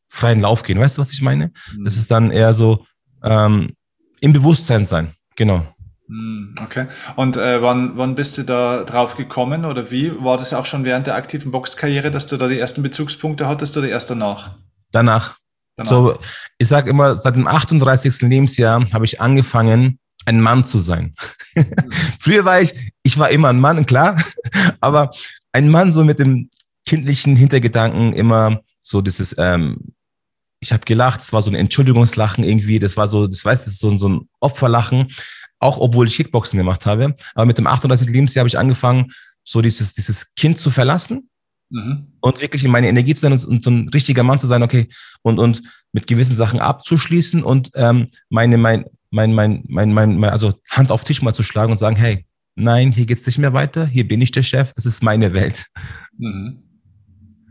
freien Lauf gehen. Weißt du, was ich meine? Das mhm. ist dann eher so ähm, im Bewusstsein sein. Genau. Hm, okay. Und äh, wann, wann bist du da drauf gekommen oder wie? War das auch schon während der aktiven Boxkarriere, dass du da die ersten Bezugspunkte hattest oder erst danach? Danach. danach. So, ich sage immer, seit dem 38. Lebensjahr habe ich angefangen, ein Mann zu sein. [LAUGHS] Früher war ich, ich war immer ein Mann, klar, aber ein Mann so mit dem kindlichen Hintergedanken immer so dieses, ähm, ich habe gelacht, es war so ein Entschuldigungslachen irgendwie, das war so, das weißt du, so, so ein Opferlachen auch obwohl ich Kickboxen gemacht habe. Aber mit dem 38. Lebensjahr habe ich angefangen, so dieses, dieses Kind zu verlassen mhm. und wirklich in meine Energie zu sein und, und, so ein richtiger Mann zu sein, okay, und, und mit gewissen Sachen abzuschließen und ähm, meine, mein, mein, mein, mein, mein, mein, also Hand auf Tisch mal zu schlagen und sagen, hey, nein, hier geht's nicht mehr weiter, hier bin ich der Chef, das ist meine Welt. Mhm.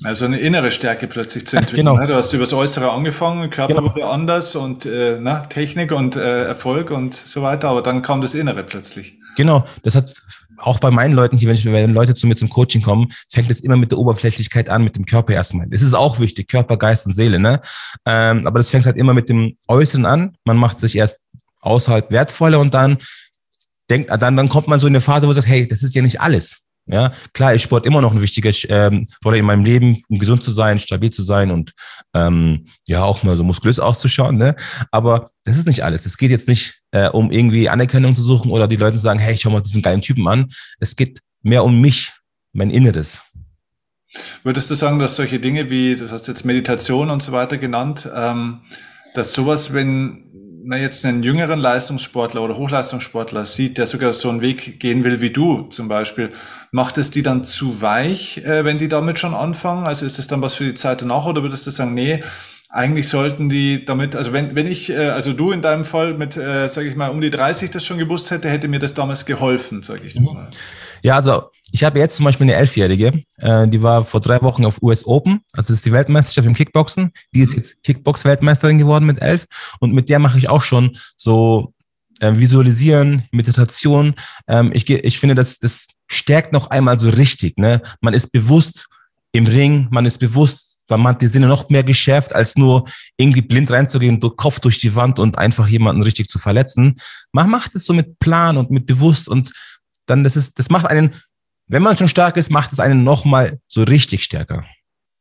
Also eine innere Stärke plötzlich zu entwickeln. Genau. Ne? Du hast über das Äußere angefangen, Körper genau. wurde anders und äh, na, Technik und äh, Erfolg und so weiter, aber dann kam das Innere plötzlich. Genau, das hat auch bei meinen Leuten hier, wenn, ich, wenn Leute zu mir zum Coaching kommen, fängt es immer mit der Oberflächlichkeit an, mit dem Körper erstmal. Das ist auch wichtig, Körper, Geist und Seele, ne? Ähm, aber das fängt halt immer mit dem Äußeren an. Man macht sich erst außerhalb wertvoller und dann denkt, dann, dann kommt man so in eine Phase, wo man sagt, hey, das ist ja nicht alles. Ja, klar ist Sport immer noch eine wichtige ähm, Rolle in meinem Leben, um gesund zu sein, stabil zu sein und ähm, ja auch mal so muskulös auszuschauen. Ne? Aber das ist nicht alles. Es geht jetzt nicht äh, um irgendwie Anerkennung zu suchen oder die Leute zu sagen, hey, schau mal diesen geilen Typen an. Es geht mehr um mich, mein Inneres. Würdest du sagen, dass solche Dinge wie, du hast jetzt Meditation und so weiter genannt, ähm, dass sowas, wenn man jetzt einen jüngeren Leistungssportler oder Hochleistungssportler sieht, der sogar so einen Weg gehen will wie du zum Beispiel, macht es die dann zu weich, äh, wenn die damit schon anfangen? Also ist das dann was für die Zeit danach oder würdest du sagen, nee, eigentlich sollten die damit, also wenn, wenn ich, äh, also du in deinem Fall mit, äh, sage ich mal, um die 30 das schon gewusst hätte, hätte mir das damals geholfen, sage ich mhm. mal. Ja, also ich habe jetzt zum Beispiel eine Elfjährige, äh, die war vor drei Wochen auf US Open, also das ist die Weltmeisterschaft im Kickboxen. Die ist mhm. jetzt Kickbox-Weltmeisterin geworden mit elf und mit der mache ich auch schon so äh, Visualisieren, Meditation. Ähm, ich, ich finde, das, das stärkt noch einmal so richtig. Ne? Man ist bewusst im Ring, man ist bewusst, man hat die Sinne noch mehr geschärft, als nur irgendwie blind reinzugehen, durch Kopf durch die Wand und einfach jemanden richtig zu verletzen. Man macht es so mit Plan und mit bewusst und dann das ist, das macht einen, wenn man schon stark ist, macht es einen nochmal so richtig stärker.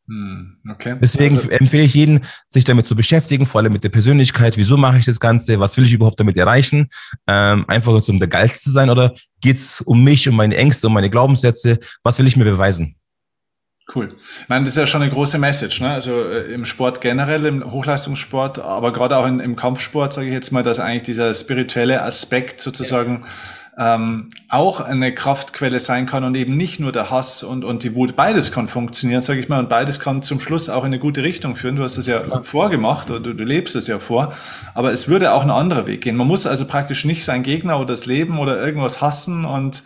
Hm, okay. Deswegen empfehle ich jeden, sich damit zu beschäftigen, vor allem mit der Persönlichkeit. Wieso mache ich das Ganze? Was will ich überhaupt damit erreichen? Ähm, einfach um der Geilste zu sein oder geht es um mich, um meine Ängste, um meine Glaubenssätze? Was will ich mir beweisen? Cool. Ich meine, das ist ja schon eine große Message, ne? Also äh, im Sport generell, im Hochleistungssport, aber gerade auch in, im Kampfsport, sage ich jetzt mal, dass eigentlich dieser spirituelle Aspekt sozusagen ja ähm, auch eine Kraftquelle sein kann und eben nicht nur der Hass und, und die Wut. Beides kann funktionieren, sage ich mal, und beides kann zum Schluss auch in eine gute Richtung führen. Du hast es ja, ja. vorgemacht oder du, du, lebst es ja vor, aber es würde auch ein anderer Weg gehen. Man muss also praktisch nicht sein Gegner oder das Leben oder irgendwas hassen und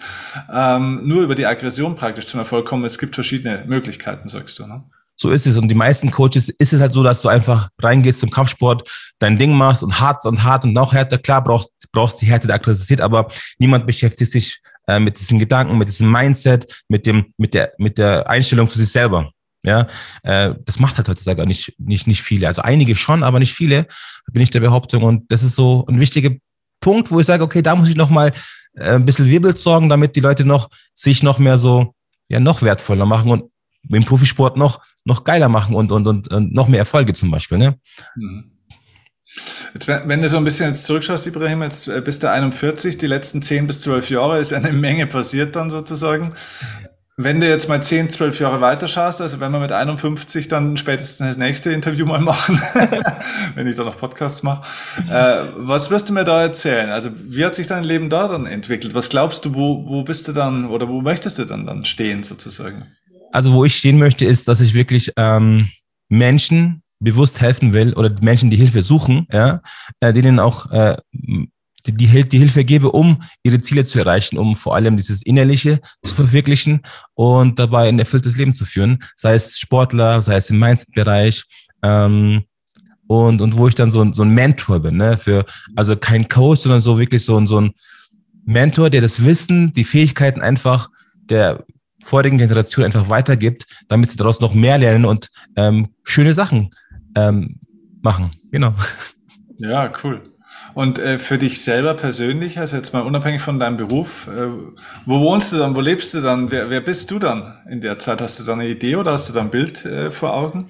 ähm, nur über die Aggression praktisch zum Erfolg kommen. Es gibt verschiedene Möglichkeiten, sagst du. Ne? So ist es. Und die meisten Coaches ist es halt so, dass du einfach reingehst zum Kampfsport, dein Ding machst und hart und hart und noch härter. Klar brauchst, brauchst die Härte der Aggressivität, aber niemand beschäftigt sich äh, mit diesen Gedanken, mit diesem Mindset, mit dem, mit der, mit der Einstellung zu sich selber. Ja, äh, das macht halt heutzutage nicht, nicht, nicht viele. Also einige schon, aber nicht viele, bin ich der Behauptung. Und das ist so ein wichtiger Punkt, wo ich sage, okay, da muss ich noch mal äh, ein bisschen Wirbel sorgen, damit die Leute noch sich noch mehr so, ja, noch wertvoller machen und im Profisport noch, noch geiler machen und, und, und, und noch mehr Erfolge zum Beispiel. Ne? Mhm. Jetzt, wenn du so ein bisschen jetzt zurückschaust, Ibrahim, jetzt äh, bist du 41, die letzten 10 bis 12 Jahre ist eine [LAUGHS] Menge passiert dann sozusagen. Wenn du jetzt mal 10, 12 Jahre weiter schaust, also wenn wir mit 51 dann spätestens das nächste Interview mal [LAUGHS] machen, [LAUGHS] wenn ich da noch Podcasts mache, äh, was wirst du mir da erzählen? Also wie hat sich dein Leben da dann entwickelt? Was glaubst du, wo, wo bist du dann oder wo möchtest du dann, dann stehen sozusagen? Also wo ich stehen möchte, ist, dass ich wirklich ähm, Menschen bewusst helfen will oder Menschen die Hilfe suchen, ja, äh, denen auch äh, die, die, die Hilfe gebe, um ihre Ziele zu erreichen, um vor allem dieses Innerliche zu verwirklichen und dabei ein erfülltes Leben zu führen, sei es Sportler, sei es im Mindset-Bereich. Ähm, und, und wo ich dann so, so ein Mentor bin, ne, für, also kein Coach, sondern so wirklich so, so ein Mentor, der das Wissen, die Fähigkeiten einfach der vorigen Generation einfach weitergibt, damit sie daraus noch mehr lernen und ähm, schöne Sachen ähm, machen. Genau. Ja, cool. Und äh, für dich selber persönlich, also jetzt mal unabhängig von deinem Beruf, äh, wo wohnst du dann, wo lebst du dann, wer, wer bist du dann in der Zeit? Hast du da eine Idee oder hast du da ein Bild äh, vor Augen?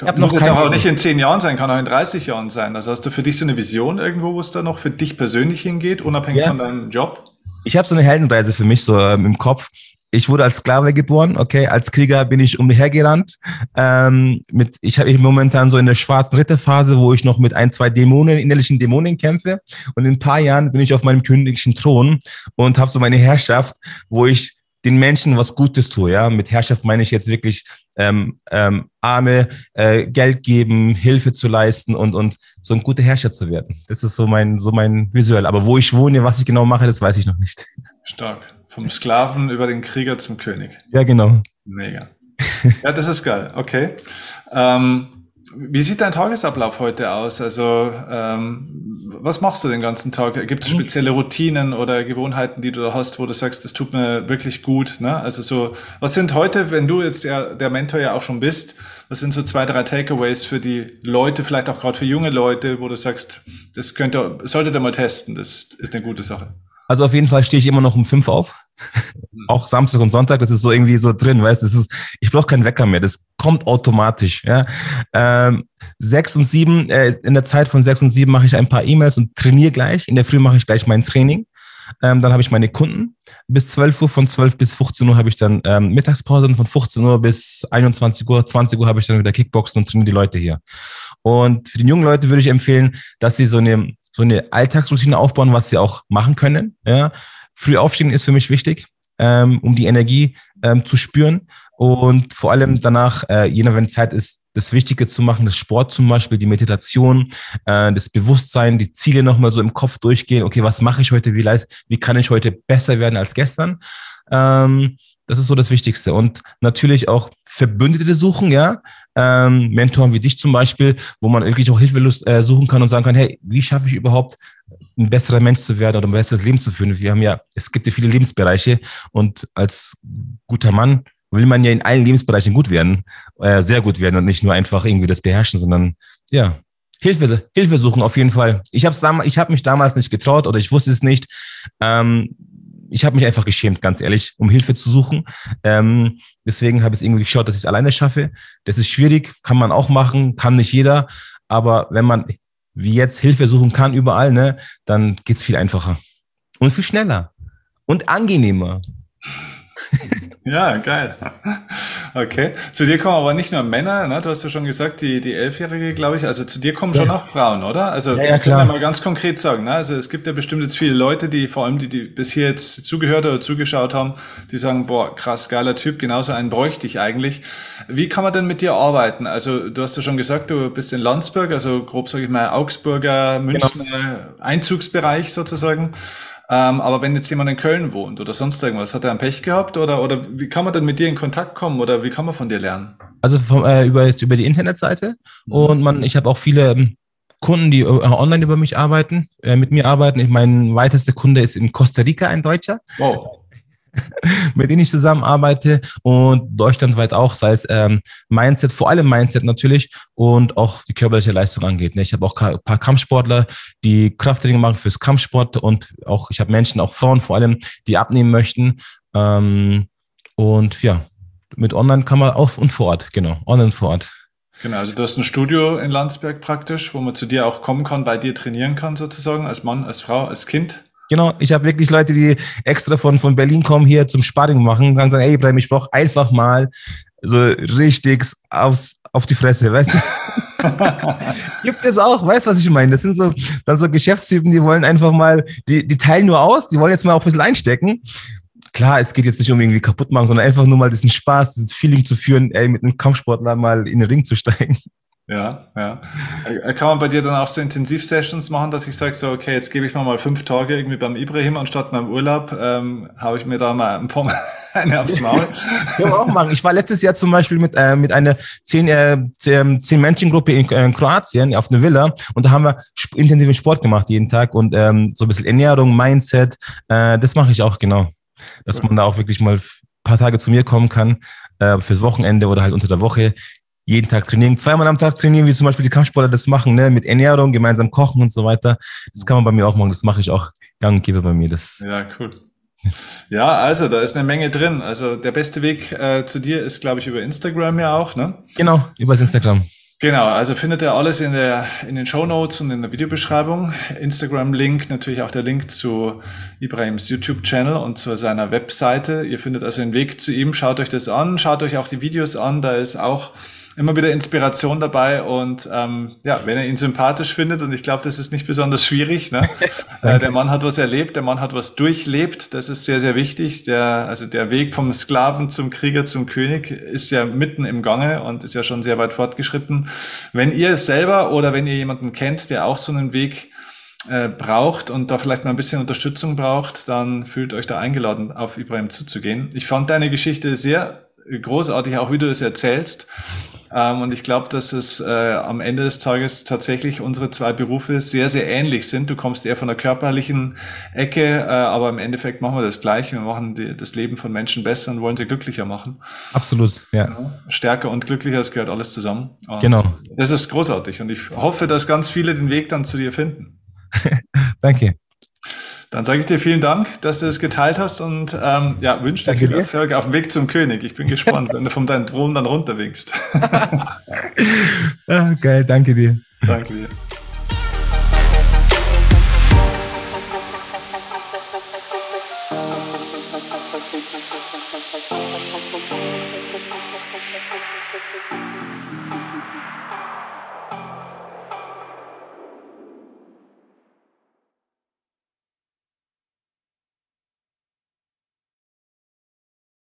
Ich habe noch jetzt auch nicht in zehn Jahren sein, kann auch in 30 Jahren sein. Also hast du für dich so eine Vision irgendwo, wo es da noch für dich persönlich hingeht, unabhängig ja. von deinem Job? Ich habe so eine Heldenreise für mich so ähm, im Kopf ich wurde als Sklave geboren, okay, als Krieger bin ich umhergerannt. Ähm, mit, ich habe momentan so in der schwarzen Ritterphase, wo ich noch mit ein, zwei Dämonen, innerlichen Dämonen kämpfe. Und in ein paar Jahren bin ich auf meinem königlichen Thron und habe so meine Herrschaft, wo ich den Menschen was Gutes tue. Ja, mit Herrschaft meine ich jetzt wirklich ähm, ähm, Arme äh, Geld geben, Hilfe zu leisten und und so ein guter Herrscher zu werden. Das ist so mein so mein Visuell. Aber wo ich wohne, was ich genau mache, das weiß ich noch nicht. Stark. Vom Sklaven über den Krieger zum König. Ja, genau. Mega. [LAUGHS] Ja, das ist geil. Okay. Ähm, wie sieht dein Tagesablauf heute aus? Also, ähm, was machst du den ganzen Tag? Gibt es spezielle Routinen oder Gewohnheiten, die du da hast, wo du sagst, das tut mir wirklich gut? Ne? Also so, was sind heute, wenn du jetzt der, der Mentor ja auch schon bist, was sind so zwei, drei Takeaways für die Leute, vielleicht auch gerade für junge Leute, wo du sagst, das könnte, solltet ihr mal testen, das ist eine gute Sache? Also auf jeden Fall stehe ich immer noch um fünf auf. Auch Samstag und Sonntag, das ist so irgendwie so drin, weißt du, ich brauche keinen Wecker mehr, das kommt automatisch. Ja. Ähm, sechs und sieben, äh, in der Zeit von sechs und sieben mache ich ein paar E-Mails und trainiere gleich. In der Früh mache ich gleich mein Training. Ähm, dann habe ich meine Kunden. Bis 12 Uhr, von 12 bis 15 Uhr habe ich dann ähm, Mittagspause und von 15 Uhr bis 21 Uhr, 20 Uhr habe ich dann wieder Kickboxen und trainiere die Leute hier. Und für die jungen Leute würde ich empfehlen, dass sie so eine, so eine Alltagsroutine aufbauen, was sie auch machen können. Ja. Früh aufstehen ist für mich wichtig, ähm, um die Energie ähm, zu spüren. Und vor allem danach, äh, je nach wenn Zeit ist, das Wichtige zu machen, das Sport zum Beispiel, die Meditation, äh, das Bewusstsein, die Ziele nochmal so im Kopf durchgehen. Okay, was mache ich heute? Wie, leist, wie kann ich heute besser werden als gestern? Ähm, das ist so das Wichtigste. Und natürlich auch Verbündete suchen, ja. Ähm, Mentoren wie dich zum Beispiel, wo man wirklich auch Hilfe äh, suchen kann und sagen kann, hey, wie schaffe ich überhaupt, ein besserer Mensch zu werden oder ein besseres Leben zu führen? Wir haben ja, es gibt ja viele Lebensbereiche und als guter Mann will man ja in allen Lebensbereichen gut werden, äh, sehr gut werden und nicht nur einfach irgendwie das beherrschen, sondern ja, Hilfe, Hilfe suchen auf jeden Fall. Ich habe ich habe mich damals nicht getraut oder ich wusste es nicht. Ähm, ich habe mich einfach geschämt, ganz ehrlich, um Hilfe zu suchen. Ähm, deswegen habe ich es irgendwie geschaut, dass ich es alleine schaffe. Das ist schwierig, kann man auch machen, kann nicht jeder. Aber wenn man wie jetzt Hilfe suchen kann überall, ne, dann geht's viel einfacher und viel schneller und angenehmer. Ja, geil. Okay. Zu dir kommen aber nicht nur Männer, ne? du hast ja schon gesagt, die, die Elfjährige, glaube ich. Also zu dir kommen schon ja. auch Frauen, oder? Also ja, ja, klar. kann mal ganz konkret sagen. Ne? Also es gibt ja bestimmt jetzt viele Leute, die vor allem die, die bis hier jetzt zugehört oder zugeschaut haben, die sagen, boah, krass, geiler Typ, genauso einen bräuchte ich eigentlich. Wie kann man denn mit dir arbeiten? Also du hast ja schon gesagt, du bist in Landsberg, also grob sage ich mal Augsburger, Münchner genau. Einzugsbereich sozusagen. Ähm, aber wenn jetzt jemand in Köln wohnt oder sonst irgendwas, hat er ein Pech gehabt oder, oder wie kann man denn mit dir in Kontakt kommen oder wie kann man von dir lernen? Also vom, äh, über, jetzt über die Internetseite und man, ich habe auch viele ähm, Kunden, die äh, online über mich arbeiten, äh, mit mir arbeiten. Ich, mein weitester Kunde ist in Costa Rica, ein Deutscher. Wow. [LAUGHS] mit denen ich zusammenarbeite und deutschlandweit auch, sei es ähm, Mindset, vor allem Mindset natürlich und auch die körperliche Leistung angeht. Ne? Ich habe auch ein paar Kampfsportler, die Krafttraining machen fürs Kampfsport und auch ich habe Menschen, auch Frauen vor allem, die abnehmen möchten. Ähm, und ja, mit Online kann man auch und vor Ort, genau, Online vor Ort. Genau, also du hast ein Studio in Landsberg praktisch, wo man zu dir auch kommen kann, bei dir trainieren kann sozusagen, als Mann, als Frau, als Kind. Genau, ich habe wirklich Leute, die extra von, von Berlin kommen, hier zum Sparring machen und sagen, ey, Ibrahim, ich brauche einfach mal so richtig aufs, auf die Fresse, weißt du? [LAUGHS] [LAUGHS] Gibt es auch, weißt du, was ich meine? Das sind so, dann so Geschäftstypen, die wollen einfach mal, die, die teilen nur aus, die wollen jetzt mal auch ein bisschen einstecken. Klar, es geht jetzt nicht um irgendwie kaputt machen, sondern einfach nur mal diesen Spaß, dieses Feeling zu führen, ey, mit einem Kampfsportler mal in den Ring zu steigen. Ja, ja. Äh, kann man bei dir dann auch so Intensivsessions machen, dass ich sage so, okay, jetzt gebe ich mal mal fünf Tage irgendwie beim Ibrahim anstatt meinem Urlaub, ähm, haue ich mir da mal ein paar [LAUGHS] eine aufs Maul. [LAUGHS] Kann man auch machen. Ich war letztes Jahr zum Beispiel mit, äh, mit einer zehn, äh, zehn Menschengruppe in, äh, in Kroatien auf einer Villa und da haben wir sp intensiven Sport gemacht jeden Tag und ähm, so ein bisschen Ernährung, Mindset, äh, das mache ich auch genau. Dass man da auch wirklich mal ein paar Tage zu mir kommen kann, äh, fürs Wochenende oder halt unter der Woche jeden Tag trainieren, zweimal am Tag trainieren, wie zum Beispiel die Kampfsportler das machen, ne? mit Ernährung, gemeinsam kochen und so weiter. Das kann man bei mir auch machen, das mache ich auch gang und gäbe bei mir. Das ja, cool. Ja, also da ist eine Menge drin. Also der beste Weg äh, zu dir ist, glaube ich, über Instagram ja auch, ne? Genau, über Instagram. Genau, also findet ihr alles in, der, in den Show Notes und in der Videobeschreibung. Instagram-Link, natürlich auch der Link zu Ibrahims YouTube-Channel und zu seiner Webseite. Ihr findet also den Weg zu ihm. Schaut euch das an, schaut euch auch die Videos an. Da ist auch immer wieder Inspiration dabei und ähm, ja, wenn ihr ihn sympathisch findet, und ich glaube, das ist nicht besonders schwierig, ne? [LAUGHS] äh, der Mann hat was erlebt, der Mann hat was durchlebt, das ist sehr, sehr wichtig. Der, also der Weg vom Sklaven zum Krieger zum König ist ja mitten im Gange und ist ja schon sehr weit fortgeschritten. Wenn ihr selber oder wenn ihr jemanden kennt, der auch so einen Weg äh, braucht und da vielleicht mal ein bisschen Unterstützung braucht, dann fühlt euch da eingeladen, auf Ibrahim zuzugehen. Ich fand deine Geschichte sehr großartig, auch wie du es erzählst. Ähm, und ich glaube, dass es äh, am Ende des Tages tatsächlich unsere zwei Berufe sehr, sehr ähnlich sind. Du kommst eher von der körperlichen Ecke, äh, aber im Endeffekt machen wir das Gleiche. Wir machen die, das Leben von Menschen besser und wollen sie glücklicher machen. Absolut, ja. ja stärker und glücklicher, es gehört alles zusammen. Und genau. Das ist großartig und ich hoffe, dass ganz viele den Weg dann zu dir finden. [LAUGHS] Danke. Dann sage ich dir vielen Dank, dass du es geteilt hast und ähm, ja, wünsche dir viel Erfolg auf dem Weg zum König. Ich bin [LAUGHS] gespannt, wenn du von deinem Thron dann runterwinkst. [LAUGHS] [LAUGHS] ah, geil, danke dir. Danke dir.